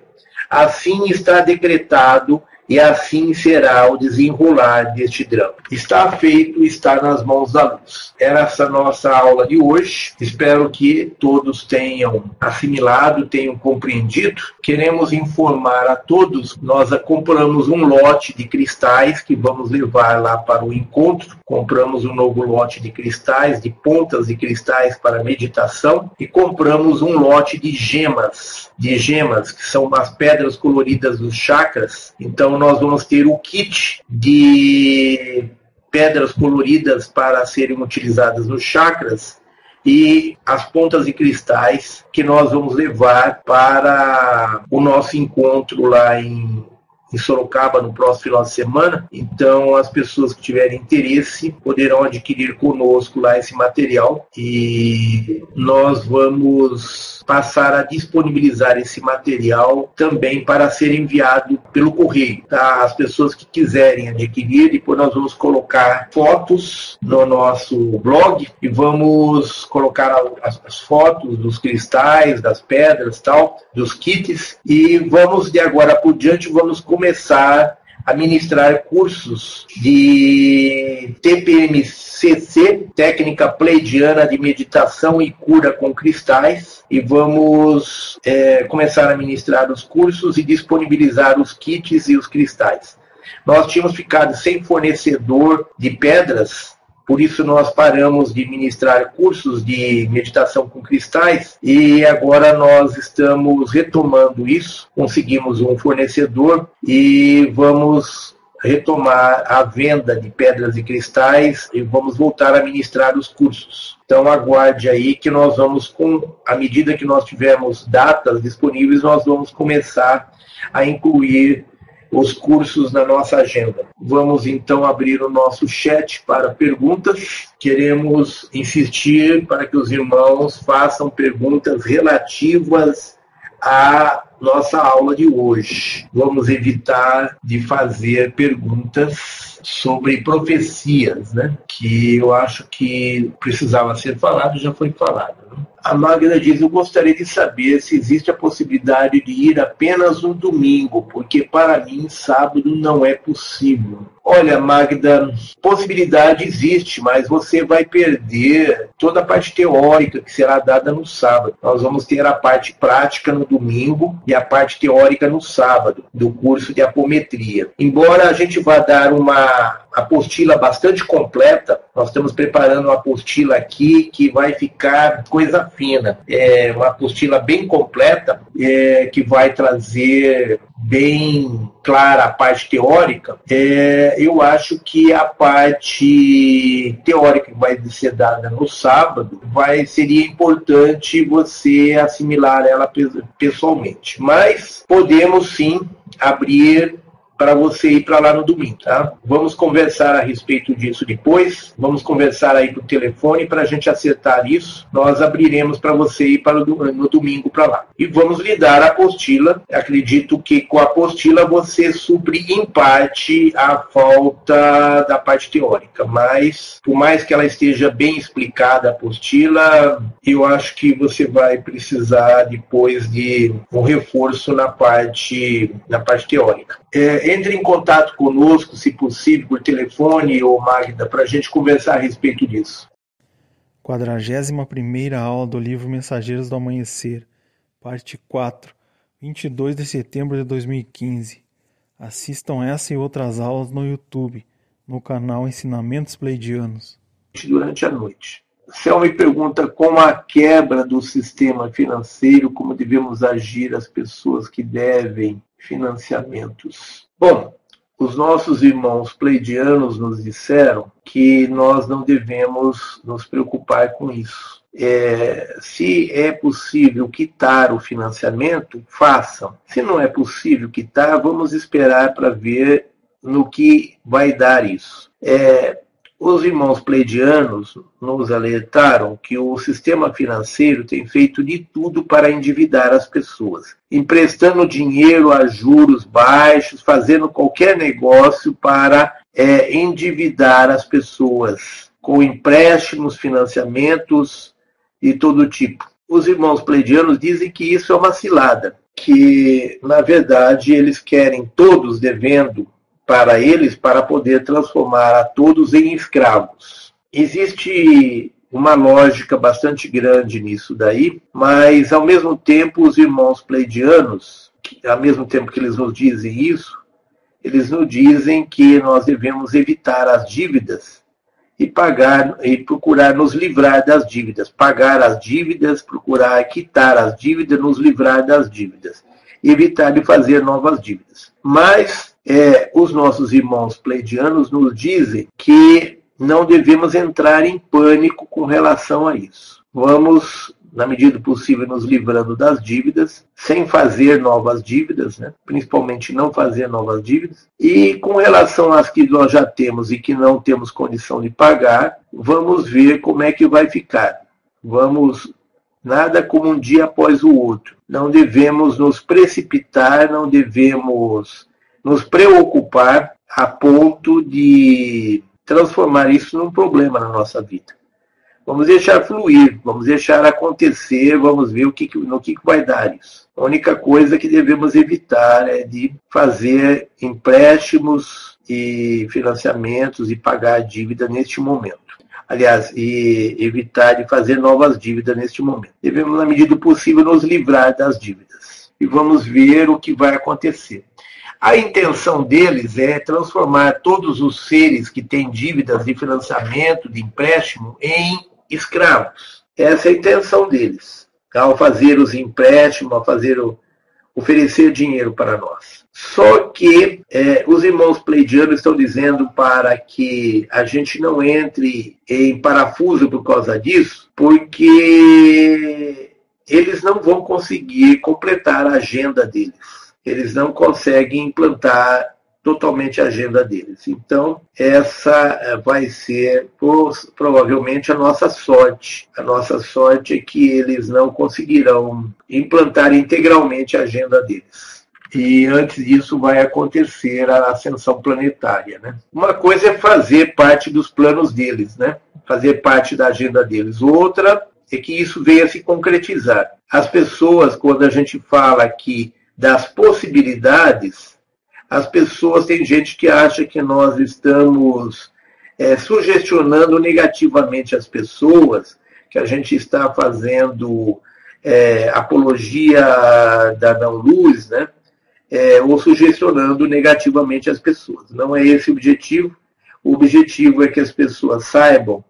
B: Assim está decretado e assim será o desenrolar deste drama. Está feito, está nas mãos da luz. Era essa nossa aula de hoje. Espero que todos tenham assimilado, tenham compreendido. Queremos informar a todos, nós compramos um lote de cristais que vamos levar lá para o encontro. Compramos um novo lote de cristais, de pontas de cristais para meditação e compramos um lote de gemas, de gemas que são as pedras coloridas dos chakras. Então nós vamos ter o kit de pedras coloridas para serem utilizadas nos chakras e as pontas de cristais que nós vamos levar para o nosso encontro lá em em Sorocaba no próximo final de semana. Então, as pessoas que tiverem interesse poderão adquirir conosco lá esse material e nós vamos passar a disponibilizar esse material também para ser enviado pelo correio. Tá? As pessoas que quiserem adquirir, depois nós vamos colocar fotos no nosso blog e vamos colocar as, as fotos dos cristais, das pedras, tal, dos kits e vamos de agora por diante vamos começar a ministrar cursos de TPMCC, técnica pleidiana de meditação e cura com cristais, e vamos é, começar a ministrar os cursos e disponibilizar os kits e os cristais. Nós tínhamos ficado sem fornecedor de pedras por isso nós paramos de ministrar cursos de meditação com cristais e agora nós estamos retomando isso. Conseguimos um fornecedor e vamos retomar a venda de pedras e cristais e vamos voltar a ministrar os cursos. Então aguarde aí que nós vamos com à medida que nós tivermos datas disponíveis, nós vamos começar a incluir os cursos na nossa agenda. Vamos então abrir o nosso chat para perguntas. Queremos insistir para que os irmãos façam perguntas relativas à nossa aula de hoje. Vamos evitar de fazer perguntas sobre profecias, né? Que eu acho que precisava ser falado, já foi falado. Né? A Magda diz: Eu gostaria de saber se existe a possibilidade de ir apenas no domingo, porque para mim sábado não é possível. Olha, Magda, possibilidade existe, mas você vai perder toda a parte teórica que será dada no sábado. Nós vamos ter a parte prática no domingo e a parte teórica no sábado, do curso de apometria. Embora a gente vá dar uma apostila bastante completa, nós estamos preparando uma apostila aqui que vai ficar coisa fina. É uma apostila bem completa, é, que vai trazer bem clara a parte teórica, é, eu acho que a parte teórica que vai ser dada no sábado vai seria importante você assimilar ela pessoalmente. Mas podemos sim abrir para você ir para lá no domingo, tá? Vamos conversar a respeito disso depois. Vamos conversar aí por telefone para a gente acertar isso. Nós abriremos para você ir para no domingo para lá. E vamos lhe dar a apostila. Acredito que com a apostila você supre em parte a falta da parte teórica, mas por mais que ela esteja bem explicada a apostila, eu acho que você vai precisar depois de um reforço na parte na parte teórica. É, entre em contato conosco, se possível, por telefone ou Magda, para a gente conversar a respeito disso.
A: 41 aula do livro Mensageiros do Amanhecer, parte 4, 22 de setembro de 2015. Assistam essa e outras aulas no YouTube, no canal Ensinamentos Pleidianos.
B: Durante a noite. Me pergunta como a quebra do sistema financeiro, como devemos agir as pessoas que devem financiamentos. Bom, os nossos irmãos pleidianos nos disseram que nós não devemos nos preocupar com isso. É, se é possível quitar o financiamento, façam. Se não é possível quitar, vamos esperar para ver no que vai dar isso. É, os irmãos pleidianos nos alertaram que o sistema financeiro tem feito de tudo para endividar as pessoas, emprestando dinheiro a juros baixos, fazendo qualquer negócio para é, endividar as pessoas, com empréstimos, financiamentos de todo tipo. Os irmãos pleidianos dizem que isso é uma cilada, que na verdade eles querem todos devendo para eles para poder transformar a todos em escravos. Existe uma lógica bastante grande nisso daí, mas ao mesmo tempo os irmãos pleidianos, ao mesmo tempo que eles nos dizem isso, eles nos dizem que nós devemos evitar as dívidas e pagar e procurar nos livrar das dívidas, pagar as dívidas, procurar quitar as dívidas, nos livrar das dívidas, evitar de fazer novas dívidas. Mas é, os nossos irmãos pleidianos nos dizem que não devemos entrar em pânico com relação a isso. vamos, na medida do possível, nos livrando das dívidas, sem fazer novas dívidas, né? principalmente não fazer novas dívidas. E com relação às que nós já temos e que não temos condição de pagar, vamos ver como é que vai ficar. Vamos nada como um dia após o outro. Não devemos nos precipitar, não devemos nos preocupar a ponto de transformar isso num problema na nossa vida. Vamos deixar fluir, vamos deixar acontecer, vamos ver o que, no que vai dar isso. A única coisa que devemos evitar é de fazer empréstimos e financiamentos e pagar a dívida neste momento. Aliás, e evitar de fazer novas dívidas neste momento. Devemos, na medida do possível, nos livrar das dívidas. E vamos ver o que vai acontecer. A intenção deles é transformar todos os seres que têm dívidas de financiamento, de empréstimo, em escravos. Essa é a intenção deles, ao fazer os empréstimos, ao fazer o, oferecer dinheiro para nós. Só que é, os irmãos pleidianos estão dizendo para que a gente não entre em parafuso por causa disso, porque eles não vão conseguir completar a agenda deles. Eles não conseguem implantar totalmente a agenda deles. Então, essa eh, vai ser provavelmente a nossa sorte. A nossa sorte é que eles não conseguirão implantar integralmente a agenda deles. E antes disso vai acontecer a ascensão planetária. Né? Uma coisa é fazer parte dos planos deles, né? fazer parte da agenda deles. Outra é que isso venha se concretizar. As pessoas, quando a gente fala aqui das possibilidades, as pessoas, tem gente que acha que nós estamos é, sugestionando negativamente as pessoas, que a gente está fazendo é, apologia da não-luz, né? É, ou sugestionando negativamente as pessoas. Não é esse o objetivo. O objetivo é que as pessoas saibam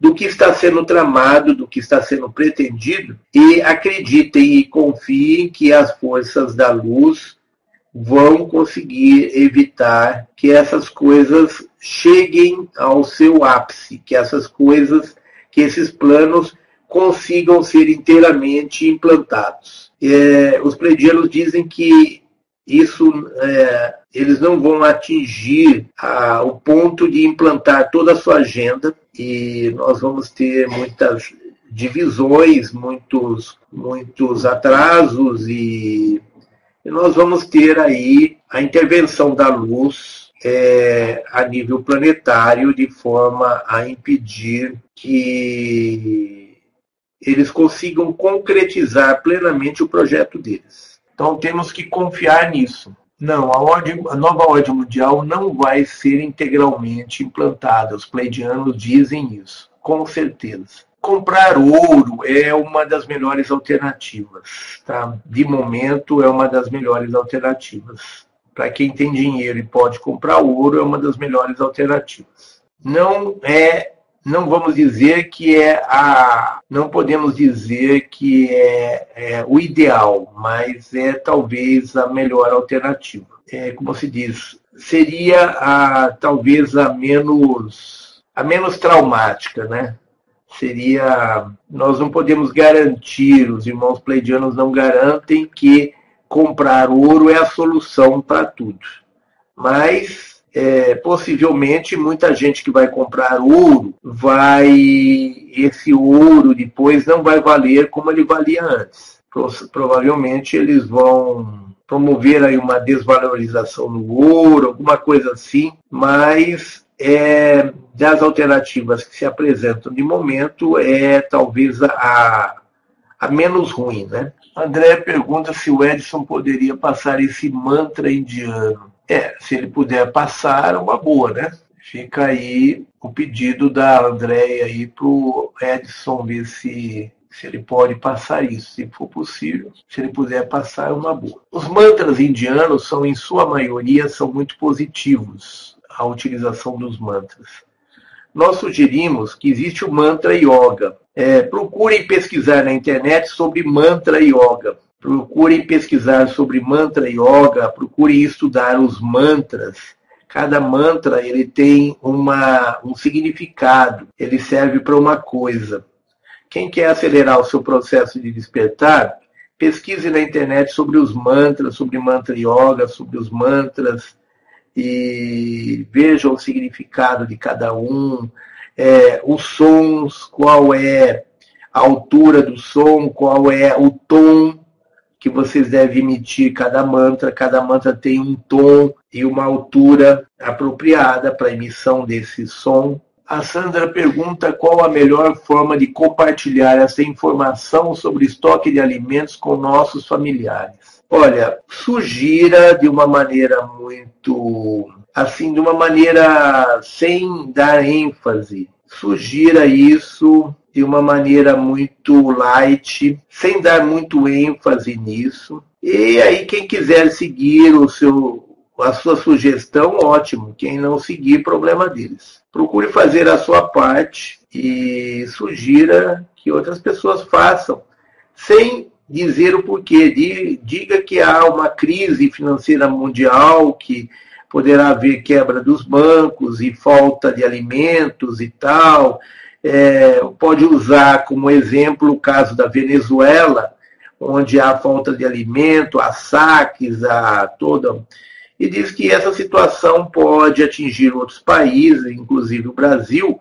B: do que está sendo tramado, do que está sendo pretendido e acreditem e confiem que as forças da luz vão conseguir evitar que essas coisas cheguem ao seu ápice, que essas coisas, que esses planos consigam ser inteiramente implantados. É, os predianos dizem que isso é, eles não vão atingir a, o ponto de implantar toda a sua agenda e nós vamos ter muitas divisões, muitos, muitos atrasos e e nós vamos ter aí a intervenção da luz é, a nível planetário de forma a impedir que eles consigam concretizar plenamente o projeto deles. Então temos que confiar nisso. Não, a, ordem, a nova ordem mundial não vai ser integralmente implantada. Os pleidianos dizem isso, com certeza comprar ouro é uma das melhores alternativas. Tá? De momento, é uma das melhores alternativas. Para quem tem dinheiro e pode comprar ouro, é uma das melhores alternativas. Não é, não vamos dizer que é a, não podemos dizer que é, é o ideal, mas é talvez a melhor alternativa. É, como se diz, seria a talvez a menos, a menos traumática, né? seria nós não podemos garantir, os irmãos pleidianos não garantem que comprar ouro é a solução para tudo. Mas é, possivelmente muita gente que vai comprar ouro vai esse ouro depois não vai valer como ele valia antes. Provavelmente eles vão promover aí uma desvalorização no ouro, alguma coisa assim, mas é, das alternativas que se apresentam de momento é talvez a, a menos ruim. Né? André pergunta se o Edson poderia passar esse mantra indiano. É, se ele puder passar, é uma boa, né? Fica aí o pedido da Andréia aí para o Edson ver se, se ele pode passar isso, se for possível. Se ele puder passar, é uma boa. Os mantras indianos são, em sua maioria, são muito positivos a utilização dos mantras. Nós sugerimos que existe o mantra yoga. É, procurem pesquisar na internet sobre mantra yoga. Procurem pesquisar sobre mantra yoga, procurem estudar os mantras. Cada mantra ele tem uma, um significado, ele serve para uma coisa. Quem quer acelerar o seu processo de despertar, pesquise na internet sobre os mantras, sobre mantra yoga, sobre os mantras, e veja o significado de cada um, é, os sons, qual é a altura do som, qual é o tom que vocês devem emitir cada mantra. Cada mantra tem um tom e uma altura apropriada para a emissão desse som. A Sandra pergunta qual a melhor forma de compartilhar essa informação sobre estoque de alimentos com nossos familiares. Olha, sugira de uma maneira muito assim, de uma maneira sem dar ênfase. Sugira isso de uma maneira muito light, sem dar muito ênfase nisso. E aí, quem quiser seguir o seu, a sua sugestão, ótimo. Quem não seguir, problema deles. Procure fazer a sua parte e sugira que outras pessoas façam, sem dizer o porquê. Diga que há uma crise financeira mundial, que poderá haver quebra dos bancos e falta de alimentos e tal. É, pode usar como exemplo o caso da Venezuela, onde há falta de alimento, há saques, há toda. E diz que essa situação pode atingir outros países, inclusive o Brasil,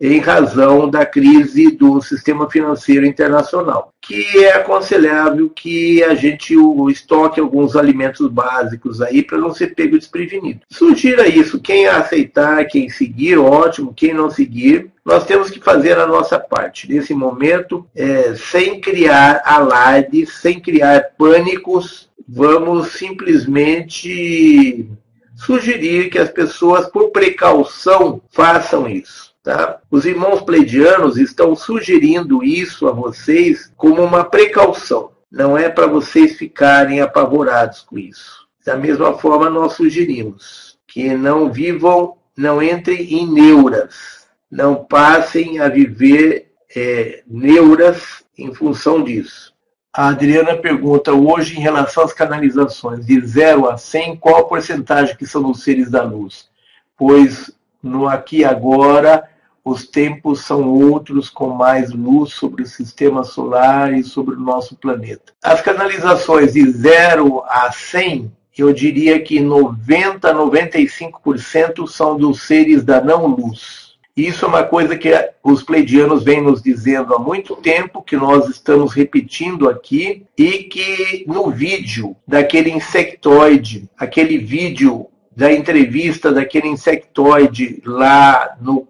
B: em razão da crise do sistema financeiro internacional, que é aconselhável que a gente estoque alguns alimentos básicos aí para não ser pego desprevenido. Sugira isso, quem aceitar, quem seguir, ótimo, quem não seguir, nós temos que fazer a nossa parte. Nesse momento, é, sem criar alardes, sem criar pânicos, vamos simplesmente sugerir que as pessoas, por precaução, façam isso. Tá? Os irmãos pleidianos estão sugerindo isso a vocês como uma precaução. Não é para vocês ficarem apavorados com isso. Da mesma forma, nós sugerimos que não vivam, não entrem em neuras, não passem a viver é, neuras em função disso. A Adriana pergunta hoje em relação às canalizações, de 0 a 100, qual a porcentagem que são os seres da luz? Pois no aqui e agora os tempos são outros com mais luz sobre o sistema solar e sobre o nosso planeta. As canalizações de 0 a 100, eu diria que 90 a 95% são dos seres da não-luz. Isso é uma coisa que os pleidianos vêm nos dizendo há muito tempo, que nós estamos repetindo aqui, e que no vídeo daquele insectoide, aquele vídeo da entrevista daquele insectoide lá no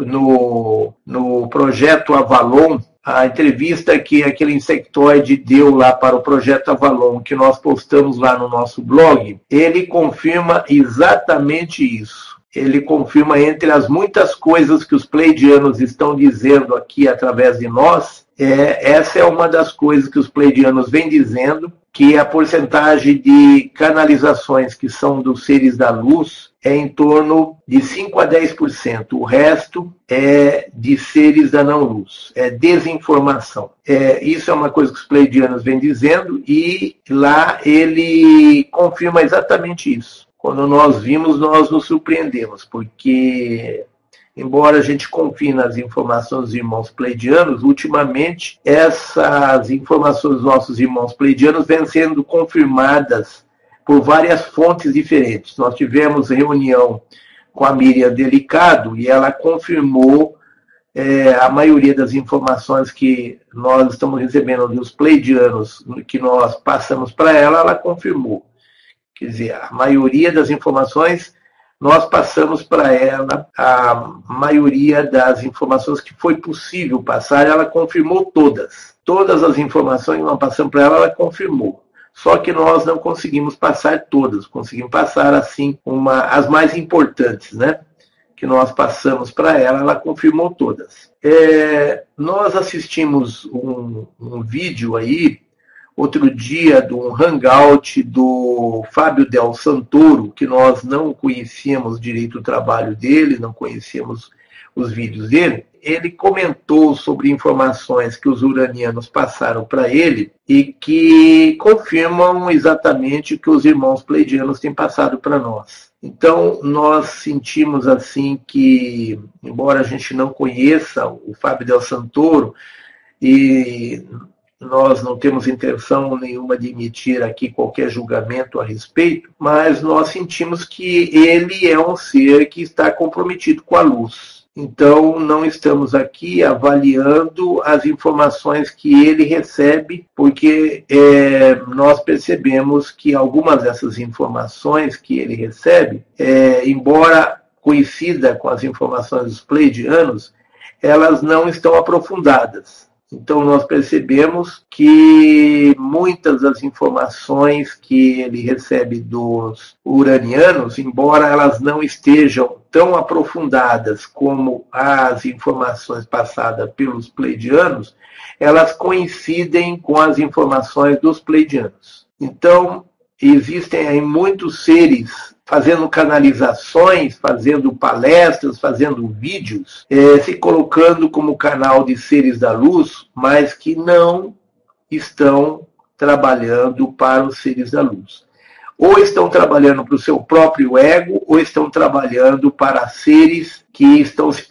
B: no, no projeto Avalon, a entrevista que aquele insectoide deu lá para o projeto Avalon, que nós postamos lá no nosso blog, ele confirma exatamente isso. Ele confirma entre as muitas coisas que os pleidianos estão dizendo aqui através de nós, é, essa é uma das coisas que os pleidianos vêm dizendo, que a porcentagem de canalizações que são dos seres da luz é em torno de 5 a 10%. O resto é de seres da não-luz, é desinformação. É, isso é uma coisa que os pleidianos vêm dizendo e lá ele confirma exatamente isso. Quando nós vimos, nós nos surpreendemos, porque embora a gente confie nas informações dos irmãos pleidianos, ultimamente essas informações dos nossos irmãos pleidianos vêm sendo confirmadas por várias fontes diferentes. Nós tivemos reunião com a Miriam Delicado e ela confirmou é, a maioria das informações que nós estamos recebendo dos pleidianos, que nós passamos para ela, ela confirmou. Quer dizer, a maioria das informações nós passamos para ela a maioria das informações que foi possível passar, ela confirmou todas. Todas as informações que nós passamos para ela, ela confirmou. Só que nós não conseguimos passar todas, conseguimos passar assim uma, as mais importantes, né? Que nós passamos para ela, ela confirmou todas. É, nós assistimos um, um vídeo aí outro dia de um hangout do Fábio Del Santoro, que nós não conhecíamos direito o trabalho dele, não conhecíamos os vídeos dele, ele comentou sobre informações que os uranianos passaram para ele e que confirmam exatamente o que os irmãos pleidianos têm passado para nós. Então, nós sentimos assim que, embora a gente não conheça o Fábio Del Santoro, e nós não temos intenção nenhuma de emitir aqui qualquer julgamento a respeito, mas nós sentimos que ele é um ser que está comprometido com a luz. Então, não estamos aqui avaliando as informações que ele recebe, porque é, nós percebemos que algumas dessas informações que ele recebe, é, embora coincida com as informações dos pleidianos, elas não estão aprofundadas. Então, nós percebemos que muitas das informações que ele recebe dos uranianos, embora elas não estejam tão aprofundadas como as informações passadas pelos pleidianos, elas coincidem com as informações dos pleidianos. Então, existem aí muitos seres fazendo canalizações, fazendo palestras, fazendo vídeos, é, se colocando como canal de seres da luz, mas que não estão trabalhando para os seres da luz. Ou estão trabalhando para o seu próprio ego, ou estão trabalhando para seres que estão se,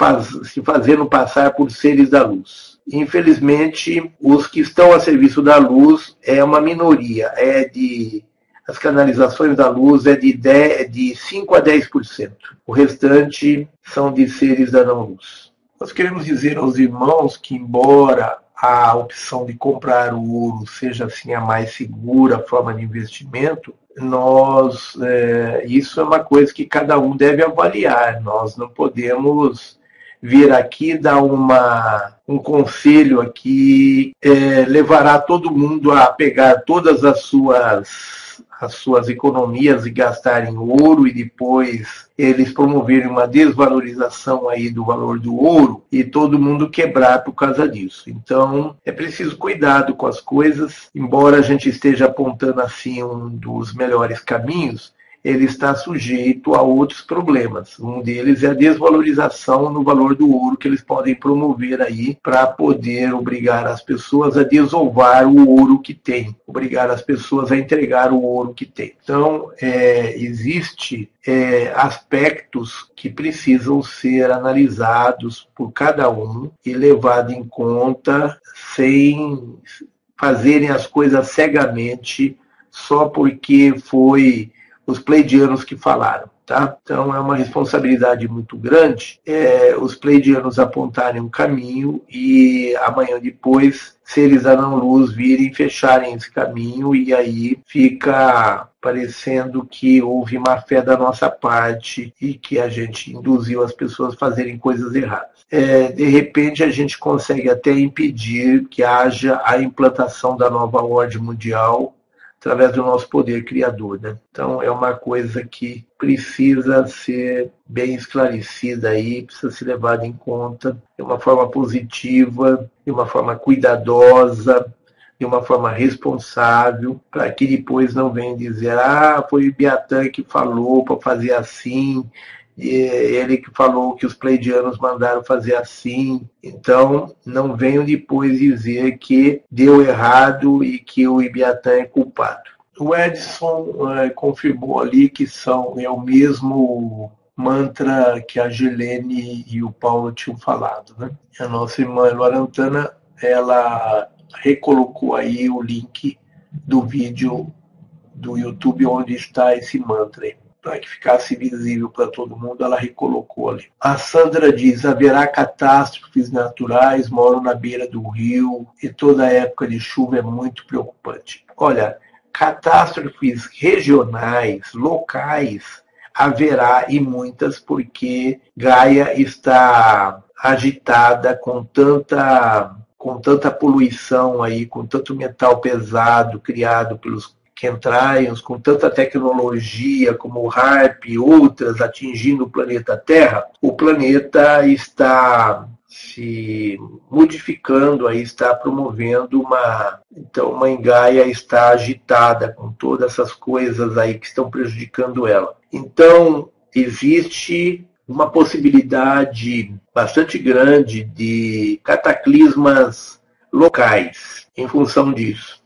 B: se fazendo passar por seres da luz. Infelizmente, os que estão a serviço da luz é uma minoria, é de as canalizações da luz é de, 10, de 5 a 10%. O restante são de seres da não-luz. Nós queremos dizer aos irmãos que, embora a opção de comprar o ouro seja assim a mais segura forma de investimento, nós é, isso é uma coisa que cada um deve avaliar. Nós não podemos vir aqui dar uma, um conselho aqui é, levará todo mundo a pegar todas as suas as suas economias e gastarem ouro e depois eles promoverem uma desvalorização aí do valor do ouro e todo mundo quebrar por causa disso. Então, é preciso cuidado com as coisas, embora a gente esteja apontando assim um dos melhores caminhos, ele está sujeito a outros problemas. Um deles é a desvalorização no valor do ouro que eles podem promover aí para poder obrigar as pessoas a desovar o ouro que tem, obrigar as pessoas a entregar o ouro que tem. Então, é, existe é, aspectos que precisam ser analisados por cada um e levado em conta sem fazerem as coisas cegamente só porque foi os pleidianos que falaram. Tá? Então é uma responsabilidade muito grande é, os pleidianos apontarem um caminho e amanhã depois, seres a não luz virem fecharem esse caminho e aí fica parecendo que houve má fé da nossa parte e que a gente induziu as pessoas a fazerem coisas erradas. É, de repente a gente consegue até impedir que haja a implantação da nova ordem mundial através do nosso poder criador. Né? Então, é uma coisa que precisa ser bem esclarecida aí, precisa ser levada em conta de uma forma positiva, de uma forma cuidadosa, de uma forma responsável, para que depois não venham dizer, ah, foi o Biatan que falou para fazer assim, ele que falou que os pleidianos mandaram fazer assim. Então, não venham depois dizer que deu errado e que o Ibiatã é culpado. O Edson é, confirmou ali que são é o mesmo mantra que a Gelene e o Paulo tinham falado. Né? A nossa irmã Lorantana, ela recolocou aí o link do vídeo do YouTube onde está esse mantra. Aí para que ficasse visível para todo mundo, ela recolocou ali. A Sandra diz: haverá catástrofes naturais, moro na beira do rio e toda época de chuva é muito preocupante. Olha, catástrofes regionais, locais, haverá e muitas, porque Gaia está agitada com tanta com tanta poluição aí, com tanto metal pesado criado pelos chemtrails com tanta tecnologia como HARP e outras atingindo o planeta Terra, o planeta está se modificando, aí está promovendo uma então uma engaia está agitada com todas essas coisas aí que estão prejudicando ela. Então existe uma possibilidade bastante grande de cataclismas locais em função disso.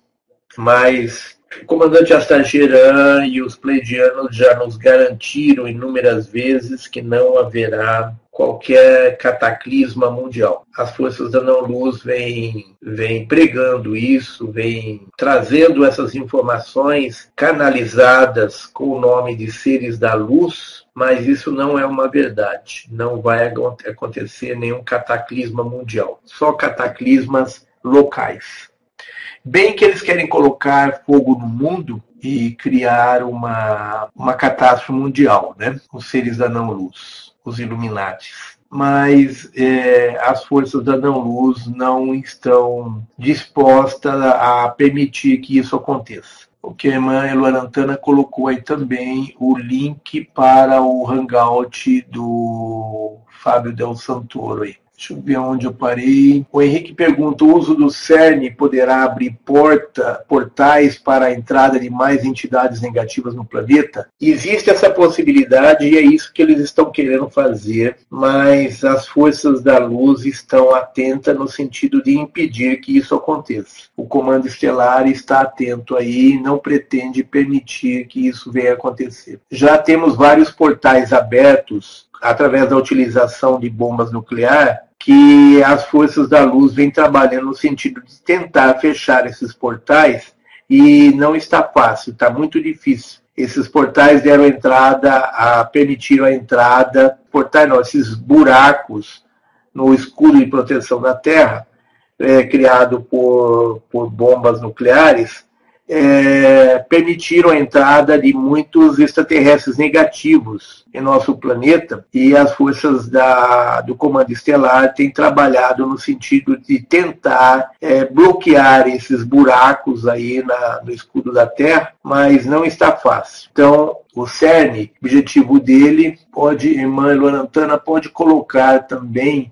B: Mas o comandante Astageran e os pleidianos já nos garantiram inúmeras vezes que não haverá qualquer cataclisma mundial. As forças da não-luz vêm, vêm pregando isso, vêm trazendo essas informações canalizadas com o nome de seres da luz, mas isso não é uma verdade. Não vai acontecer nenhum cataclisma mundial, só cataclismas locais. Bem que eles querem colocar fogo no mundo e criar uma, uma catástrofe mundial, né? Os seres da não-luz, os Illuminatis. Mas é, as forças da não-luz não estão dispostas a permitir que isso aconteça. O que a irmã Eloarantana colocou aí também o link para o hangout do Fábio Del Santoro aí. Deixa eu ver onde eu parei. O Henrique pergunta: o uso do CERN poderá abrir porta, portais para a entrada de mais entidades negativas no planeta? Existe essa possibilidade e é isso que eles estão querendo fazer, mas as forças da luz estão atentas no sentido de impedir que isso aconteça. O comando estelar está atento aí e não pretende permitir que isso venha acontecer. Já temos vários portais abertos através da utilização de bombas nucleares que as forças da luz vêm trabalhando no sentido de tentar fechar esses portais e não está fácil, está muito difícil. Esses portais deram entrada, a, permitiram a entrada, portais esses buracos no escudo de proteção da Terra, é, criado por, por bombas nucleares, é, permitiram a entrada de muitos extraterrestres negativos em nosso planeta e as forças da, do Comando Estelar têm trabalhado no sentido de tentar é, bloquear esses buracos aí na, no escudo da Terra, mas não está fácil. Então, o CERN, objetivo dele, pode, irmã Lorantana pode colocar também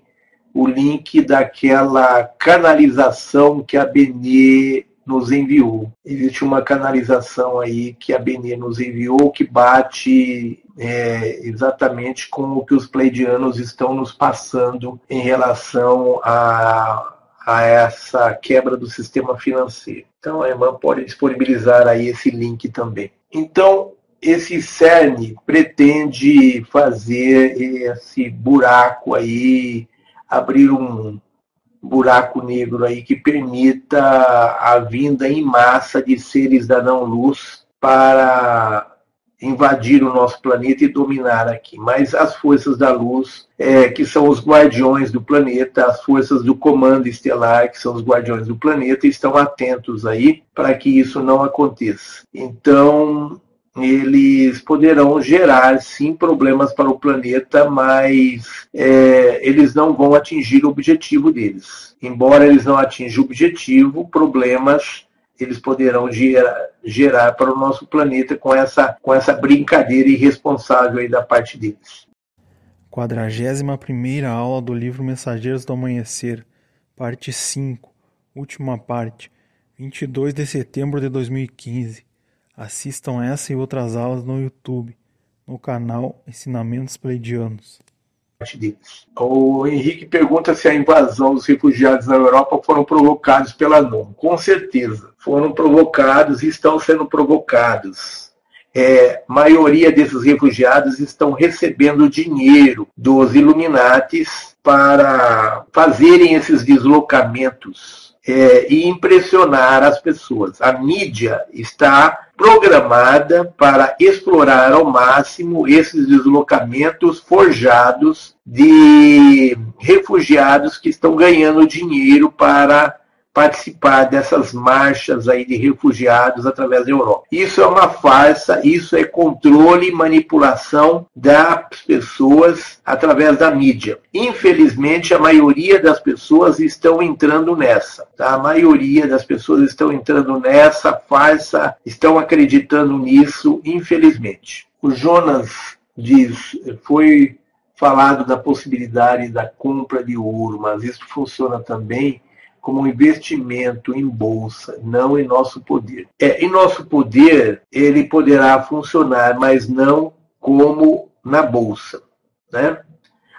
B: o link daquela canalização que a Benê nos enviou. Existe uma canalização aí que a Benê nos enviou que bate é, exatamente com o que os pleidianos estão nos passando em relação a, a essa quebra do sistema financeiro. Então a irmã pode disponibilizar aí esse link também. Então, esse CERN pretende fazer esse buraco aí, abrir um, buraco negro aí que permita a vinda em massa de seres da não-luz para invadir o nosso planeta e dominar aqui. Mas as forças da luz, é, que são os guardiões do planeta, as forças do comando estelar, que são os guardiões do planeta, estão atentos aí para que isso não aconteça. Então, eles poderão gerar sim problemas para o planeta, mas é, eles não vão atingir o objetivo deles. Embora eles não atinjam o objetivo, problemas eles poderão gerar, gerar para o nosso planeta com essa, com essa brincadeira irresponsável aí da parte deles.
A: 41 aula do livro Mensageiros do Amanhecer, parte 5, última parte, 22 de setembro de 2015. Assistam essa e outras aulas no YouTube, no canal Ensinamentos Pleidianos.
B: O Henrique pergunta se a invasão dos refugiados na Europa foram provocados pela NOM. Com certeza, foram provocados e estão sendo provocados. É, maioria desses refugiados estão recebendo dinheiro dos Illuminatis para fazerem esses deslocamentos é, e impressionar as pessoas. A mídia está programada para explorar ao máximo esses deslocamentos forjados de refugiados que estão ganhando dinheiro para participar dessas marchas aí de refugiados através da Europa. Isso é uma farsa, isso é controle e manipulação das pessoas através da mídia. Infelizmente, a maioria das pessoas estão entrando nessa. Tá? A maioria das pessoas estão entrando nessa farsa, estão acreditando nisso, infelizmente. O Jonas diz, foi falado da possibilidade da compra de ouro, mas isso funciona também como um investimento em bolsa, não em nosso poder. É, em nosso poder, ele poderá funcionar, mas não como na bolsa. Né?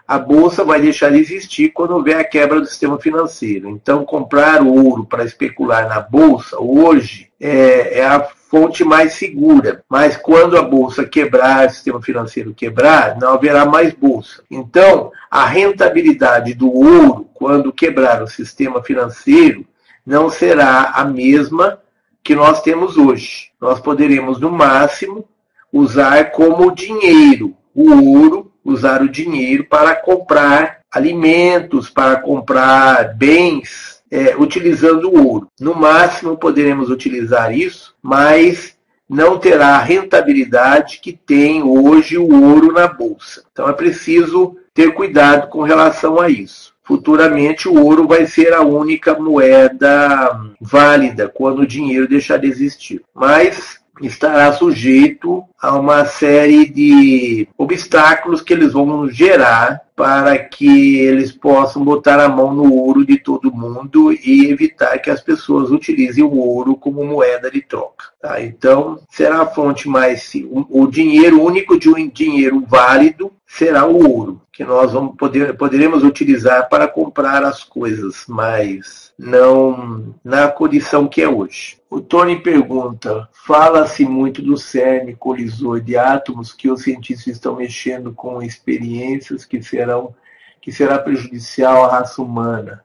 B: a bolsa vai deixar de existir quando houver a quebra do sistema financeiro. Então, comprar ouro para especular na bolsa hoje é, é, a fonte mais segura. Mas quando a bolsa quebrar, o sistema financeiro quebrar, não haverá mais bolsa. Então, a rentabilidade do ouro, quando quebrar o sistema financeiro, não será a mesma que nós temos hoje. Nós poderemos, no máximo, usar como dinheiro o ouro, usar o dinheiro para comprar alimentos, para comprar bens, é, utilizando o ouro. No máximo poderemos utilizar isso, mas não terá a rentabilidade que tem hoje o ouro na bolsa. Então é preciso ter cuidado com relação a isso. Futuramente o ouro vai ser a única moeda válida quando o dinheiro deixar de existir. Mas estará sujeito a uma série de obstáculos que eles vão gerar para que eles possam botar a mão no ouro de todo mundo e evitar que as pessoas utilizem o ouro como moeda de troca. Tá? Então, será a fonte mais. O dinheiro, único de um dinheiro válido será o ouro, que nós vamos poder, poderemos utilizar para comprar as coisas, mas não na condição que é hoje. O Tony pergunta: fala-se muito do CERN colisor de átomos que os cientistas estão mexendo com experiências que serão que será prejudicial à raça humana.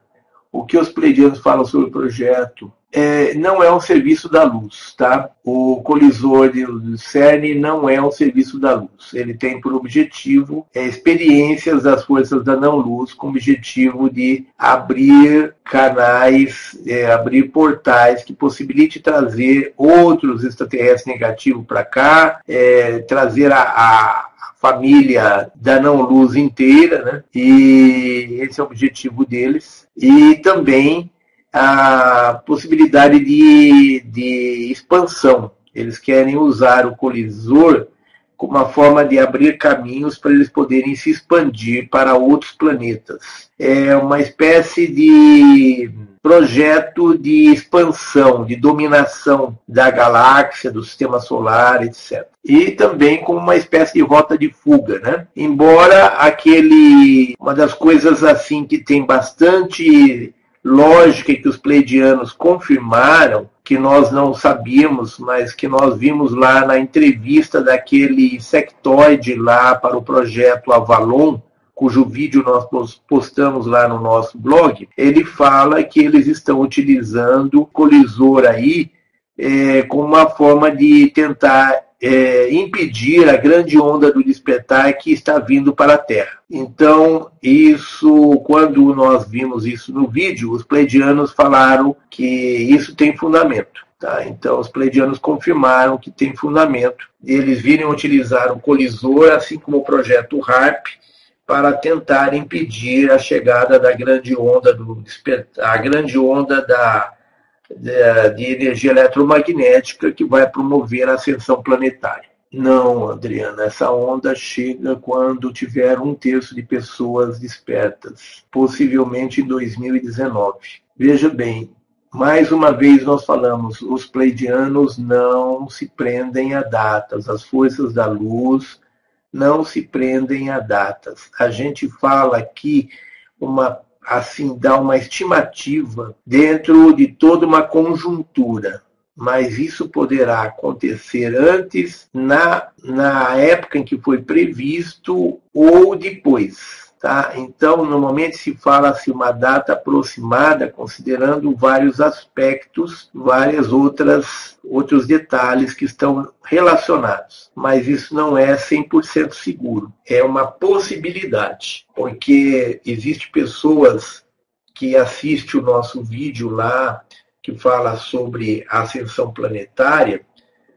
B: O que os pleidianos falam sobre o projeto? É, não é um serviço da luz, tá? O colisor do CERN não é um serviço da luz. Ele tem por objetivo é, experiências das forças da não-luz com o objetivo de abrir canais, é, abrir portais que possibilite trazer outros extraterrestres negativos para cá, é, trazer a, a família da não-luz inteira, né? E esse é o objetivo deles. E também a possibilidade de, de expansão. Eles querem usar o colisor como uma forma de abrir caminhos para eles poderem se expandir para outros planetas. É uma espécie de projeto de expansão, de dominação da galáxia, do sistema solar, etc. E também como uma espécie de rota de fuga, né? Embora aquele uma das coisas assim que tem bastante lógica que os pleidianos confirmaram, que nós não sabíamos, mas que nós vimos lá na entrevista daquele sectoide lá para o projeto Avalon, cujo vídeo nós postamos lá no nosso blog, ele fala que eles estão utilizando colisor aí é, como uma forma de tentar é, impedir a grande onda do despertar que está vindo para a Terra. Então, isso, quando nós vimos isso no vídeo, os pleidianos falaram que isso tem fundamento. Tá? Então, os pleidianos confirmaram que tem fundamento. Eles virem utilizar o colisor, assim como o projeto HARP, para tentar impedir a chegada da grande onda do despertar, a grande onda da de energia eletromagnética que vai promover a ascensão planetária. Não, Adriana, essa onda chega quando tiver um terço de pessoas despertas, possivelmente em 2019. Veja bem, mais uma vez nós falamos, os pleidianos não se prendem a datas, as forças da luz não se prendem a datas. A gente fala aqui uma assim dar uma estimativa dentro de toda uma conjuntura. Mas isso poderá acontecer antes, na, na época em que foi previsto ou depois. Tá? Então, normalmente se fala-se uma data aproximada, considerando vários aspectos, várias outras outros detalhes que estão relacionados. Mas isso não é 100% seguro. É uma possibilidade, porque existe pessoas que assistem o nosso vídeo lá, que fala sobre a ascensão planetária,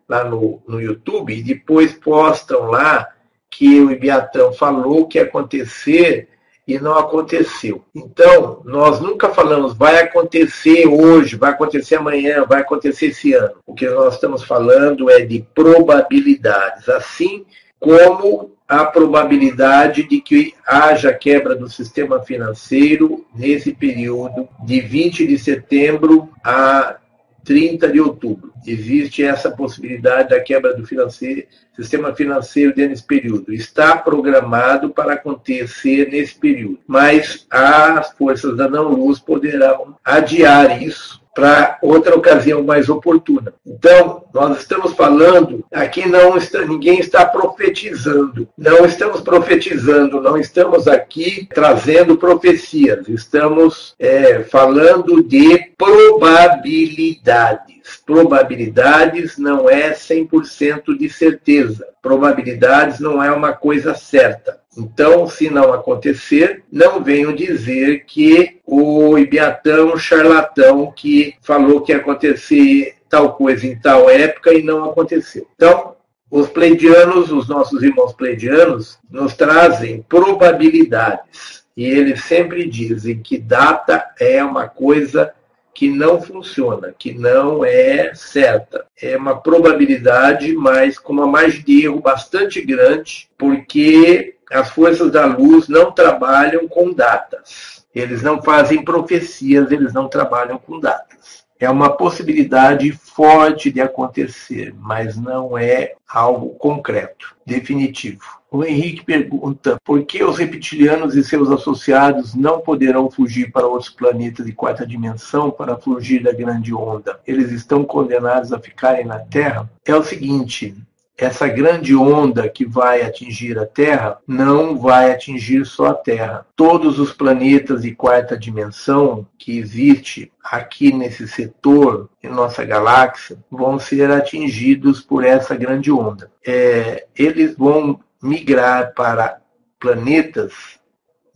B: lá no, no YouTube, e depois postam lá que o Ibiatã falou que ia acontecer e não aconteceu. Então, nós nunca falamos vai acontecer hoje, vai acontecer amanhã, vai acontecer esse ano. O que nós estamos falando é de probabilidades, assim como a probabilidade de que haja quebra do sistema financeiro nesse período de 20 de setembro a 30 de outubro. Existe essa possibilidade da quebra do financeiro, sistema financeiro nesse período. Está programado para acontecer nesse período, mas as forças da não-luz poderão adiar isso para outra ocasião mais oportuna. Então, nós estamos falando, aqui não está, ninguém está profetizando, não estamos profetizando, não estamos aqui trazendo profecias, estamos é, falando de probabilidades. Probabilidades não é 100% de certeza, probabilidades não é uma coisa certa. Então, se não acontecer, não venham dizer que o Ibiatão charlatão que falou que ia acontecer tal coisa em tal época e não aconteceu. Então, os pleidianos, os nossos irmãos pleidianos, nos trazem probabilidades. E eles sempre dizem que data é uma coisa que não funciona, que não é certa. É uma probabilidade, mas com uma margem de erro bastante grande, porque as forças da luz não trabalham com datas. Eles não fazem profecias, eles não trabalham com datas. É uma possibilidade forte de acontecer, mas não é algo concreto, definitivo. O Henrique pergunta por que os reptilianos e seus associados não poderão fugir para outros planetas de quarta dimensão para fugir da grande onda. Eles estão condenados a ficarem na Terra? É o seguinte: essa grande onda que vai atingir a Terra não vai atingir só a Terra. Todos os planetas de quarta dimensão que existe aqui nesse setor em nossa galáxia vão ser atingidos por essa grande onda. É, eles vão migrar para planetas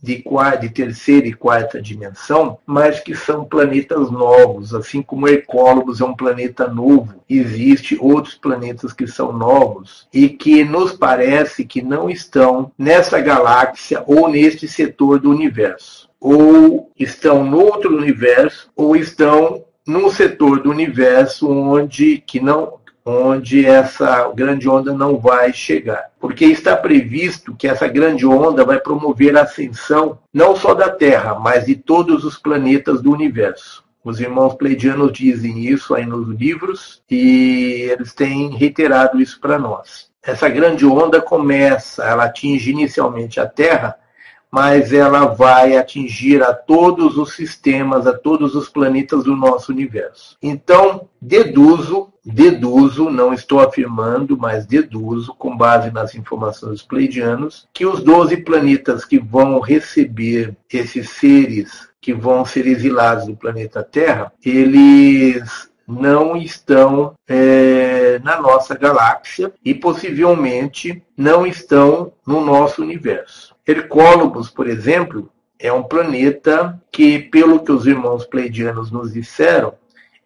B: de, quarta, de terceira e quarta dimensão, mas que são planetas novos, assim como Hercólogos é um planeta novo, existe outros planetas que são novos e que nos parece que não estão nessa galáxia ou neste setor do universo. Ou estão no outro universo, ou estão num setor do universo onde que não onde essa grande onda não vai chegar. Porque está previsto que essa grande onda vai promover a ascensão não só da Terra, mas de todos os planetas do universo. Os irmãos pleidianos dizem isso aí nos livros e eles têm reiterado isso para nós. Essa grande onda começa, ela atinge inicialmente a Terra, mas ela vai atingir a todos os sistemas, a todos os planetas do nosso universo. Então, deduzo, deduzo, não estou afirmando, mas deduzo, com base nas informações dos pleidianos, que os 12 planetas que vão receber esses seres que vão ser exilados do planeta Terra, eles não estão é, na nossa galáxia e possivelmente não estão no nosso universo. Hercólogos, por exemplo, é um planeta que, pelo que os irmãos pleidianos nos disseram,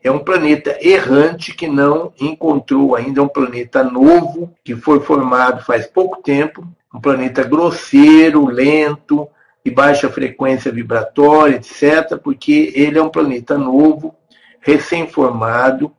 B: é um planeta errante que não encontrou ainda, um planeta novo, que foi formado faz pouco tempo, um planeta grosseiro, lento, de baixa frequência vibratória, etc., porque ele é um planeta novo, recém-formado,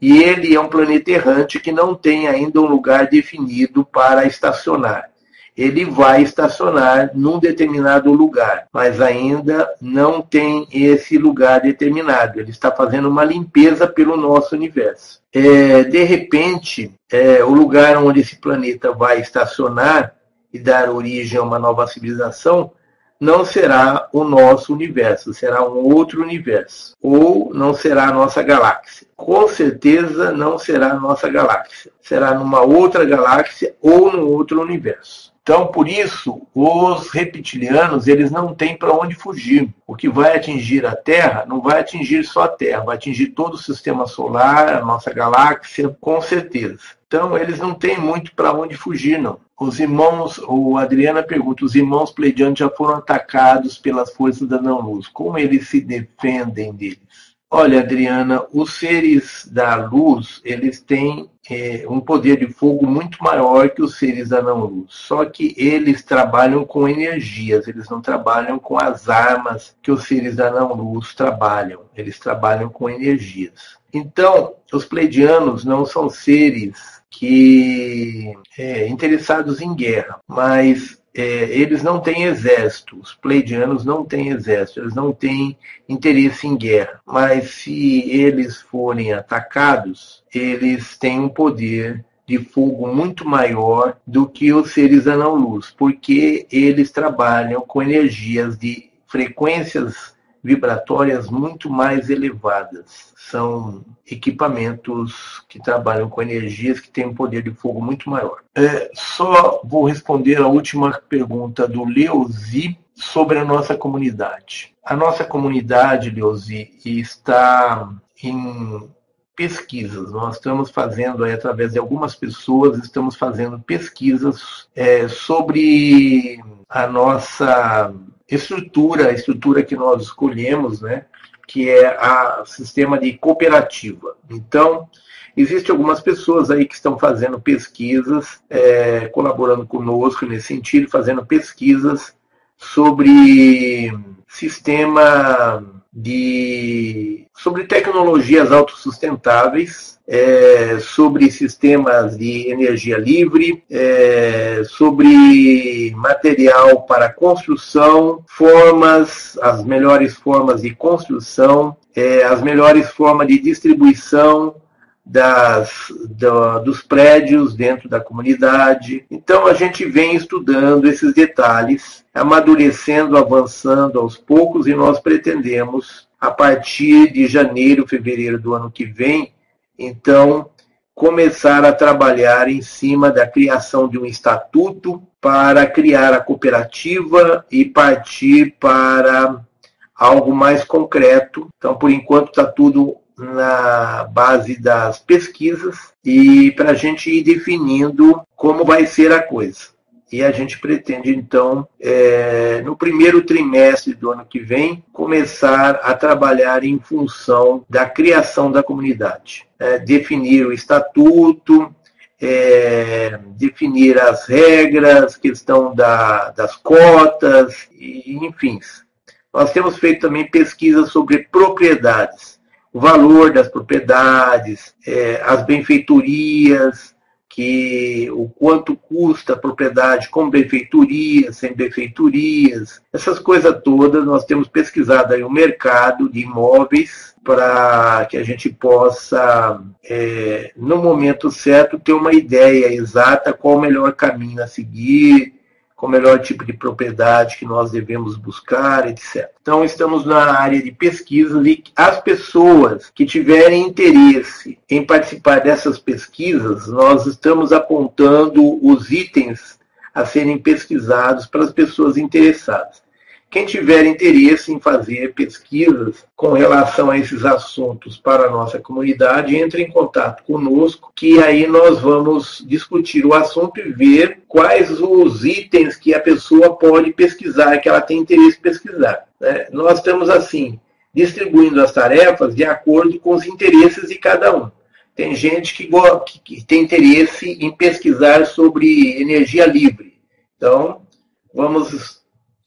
B: e ele é um planeta errante que não tem ainda um lugar definido para estacionar ele vai estacionar num determinado lugar, mas ainda não tem esse lugar determinado. Ele está fazendo uma limpeza pelo nosso universo. É, de repente, é, o lugar onde esse planeta vai estacionar e dar origem a uma nova civilização não será o nosso universo, será um outro universo. Ou não será a nossa galáxia. Com certeza não será a nossa galáxia. Será numa outra galáxia ou num outro universo. Então, por isso, os reptilianos eles não têm para onde fugir. O que vai atingir a Terra não vai atingir só a Terra, vai atingir todo o sistema solar, a nossa galáxia, com certeza. Então, eles não têm muito para onde fugir, não. Os irmãos, o Adriana pergunta, os irmãos pleidianos já foram atacados pelas forças da não-luz. Como eles se defendem deles? Olha, Adriana, os seres da luz, eles têm é, um poder de fogo muito maior que os seres da não-luz. Só que eles trabalham com energias, eles não trabalham com as armas que os seres da não-luz trabalham. Eles trabalham com energias. Então, os pleidianos não são seres que é, interessados em guerra, mas é, eles não têm exército, os pleidianos não têm exército, eles não têm interesse em guerra. Mas se eles forem atacados, eles têm um poder de fogo muito maior do que os seres anão-luz, porque eles trabalham com energias de frequências vibratórias muito mais elevadas. São equipamentos que trabalham com energias que têm um poder de fogo muito maior. É, só vou responder a última pergunta do Leuzi sobre a nossa comunidade. A nossa comunidade, Leuzi, está em pesquisas. Nós estamos fazendo, aí, através de algumas pessoas, estamos fazendo pesquisas é, sobre a nossa estrutura, a estrutura que nós escolhemos, né, que é o sistema de cooperativa. Então, existem algumas pessoas aí que estão fazendo pesquisas, é, colaborando conosco nesse sentido, fazendo pesquisas sobre sistema de sobre tecnologias autossustentáveis, é, sobre sistemas de energia livre, é, sobre material para construção, formas, as melhores formas de construção, é, as melhores formas de distribuição das, do, dos prédios dentro da comunidade. Então a gente vem estudando esses detalhes, amadurecendo, avançando aos poucos e nós pretendemos, a partir de janeiro, fevereiro do ano que vem, então começar a trabalhar em cima da criação de um estatuto para criar a cooperativa e partir para algo mais concreto. Então, por enquanto, está tudo na base das pesquisas e para a gente ir definindo como vai ser a coisa. E a gente pretende, então, é, no primeiro trimestre do ano que vem, começar a trabalhar em função da criação da comunidade. É, definir o estatuto, é, definir as regras, questão da, das cotas, e, enfim. Nós temos feito também pesquisas sobre propriedades o valor das propriedades, é, as benfeitorias, que o quanto custa a propriedade com benfeitorias, sem benfeitorias, essas coisas todas nós temos pesquisado aí o mercado de imóveis para que a gente possa, é, no momento certo, ter uma ideia exata qual o melhor caminho a seguir, com o melhor tipo de propriedade que nós devemos buscar, etc. Então, estamos na área de pesquisas e as pessoas que tiverem interesse em participar dessas pesquisas, nós estamos apontando os itens a serem pesquisados para as pessoas interessadas. Quem tiver interesse em fazer pesquisas com relação a esses assuntos para a nossa comunidade, entre em contato conosco, que aí nós vamos discutir o assunto e ver quais os itens que a pessoa pode pesquisar, que ela tem interesse em pesquisar. Né? Nós estamos assim, distribuindo as tarefas de acordo com os interesses de cada um. Tem gente que, que tem interesse em pesquisar sobre energia livre. Então, vamos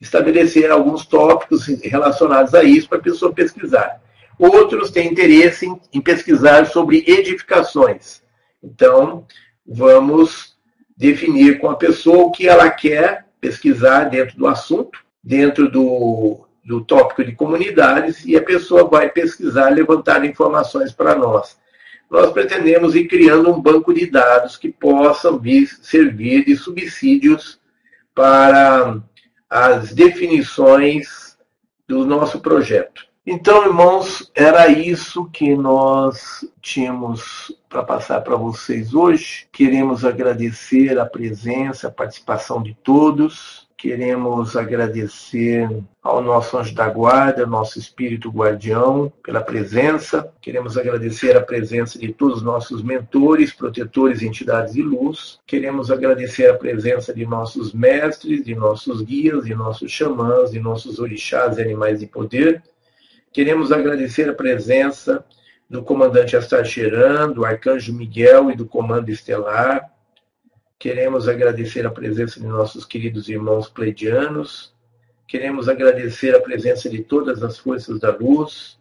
B: estabelecer alguns tópicos relacionados a isso para a pessoa pesquisar. Outros têm interesse em, em pesquisar sobre edificações. Então, vamos definir com a pessoa o que ela quer pesquisar dentro do assunto, dentro do, do tópico de comunidades, e a pessoa vai pesquisar, levantar informações para nós. Nós pretendemos ir criando um banco de dados que possa vir, servir de subsídios para as definições do nosso projeto. Então, irmãos, era isso que nós tínhamos para passar para vocês hoje. Queremos agradecer a presença, a participação de todos. Queremos agradecer ao nosso anjo da guarda, nosso espírito guardião, pela presença. Queremos agradecer a presença de todos os nossos mentores, protetores entidades de luz. Queremos agradecer a presença de nossos mestres, de nossos guias, de nossos xamãs, de nossos orixás e animais de poder. Queremos agradecer a presença do comandante Astar do arcanjo Miguel e do comando estelar Queremos agradecer a presença de nossos queridos irmãos pleidianos. Queremos agradecer a presença de todas as forças da luz.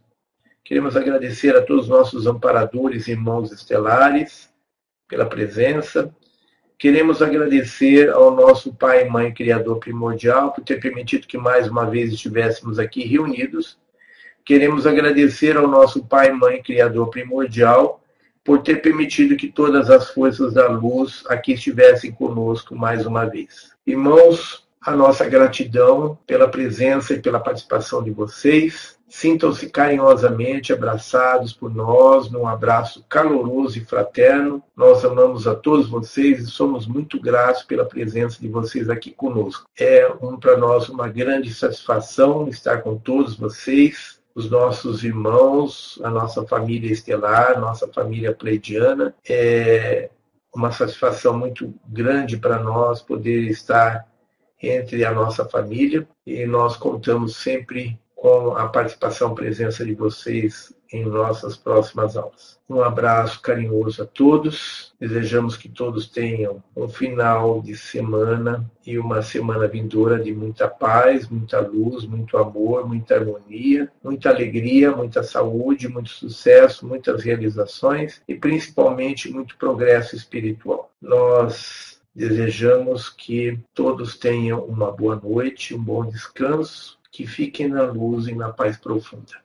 B: Queremos agradecer a todos os nossos amparadores, irmãos estelares, pela presença. Queremos agradecer ao nosso Pai e Mãe Criador Primordial por ter permitido que mais uma vez estivéssemos aqui reunidos. Queremos agradecer ao nosso Pai e Mãe Criador Primordial por ter permitido que todas as forças da luz aqui estivessem conosco mais uma vez. Irmãos, a nossa gratidão pela presença e pela participação de vocês. Sintam-se carinhosamente abraçados por nós, num abraço caloroso e fraterno. Nós amamos a todos vocês e somos muito gratos pela presença de vocês aqui conosco. É um, para nós uma grande satisfação estar com todos vocês, os nossos irmãos, a nossa família estelar, nossa família pleidiana. É uma satisfação muito grande para nós poder estar entre a nossa família e nós contamos sempre com a participação, presença de vocês em nossas próximas aulas. Um abraço carinhoso a todos. Desejamos que todos tenham um final de semana e uma semana vindoura de muita paz, muita luz, muito amor, muita harmonia, muita alegria, muita saúde, muito sucesso, muitas realizações e principalmente muito progresso espiritual. Nós desejamos que todos tenham uma boa noite, um bom descanso que fiquem na luz e na paz profunda.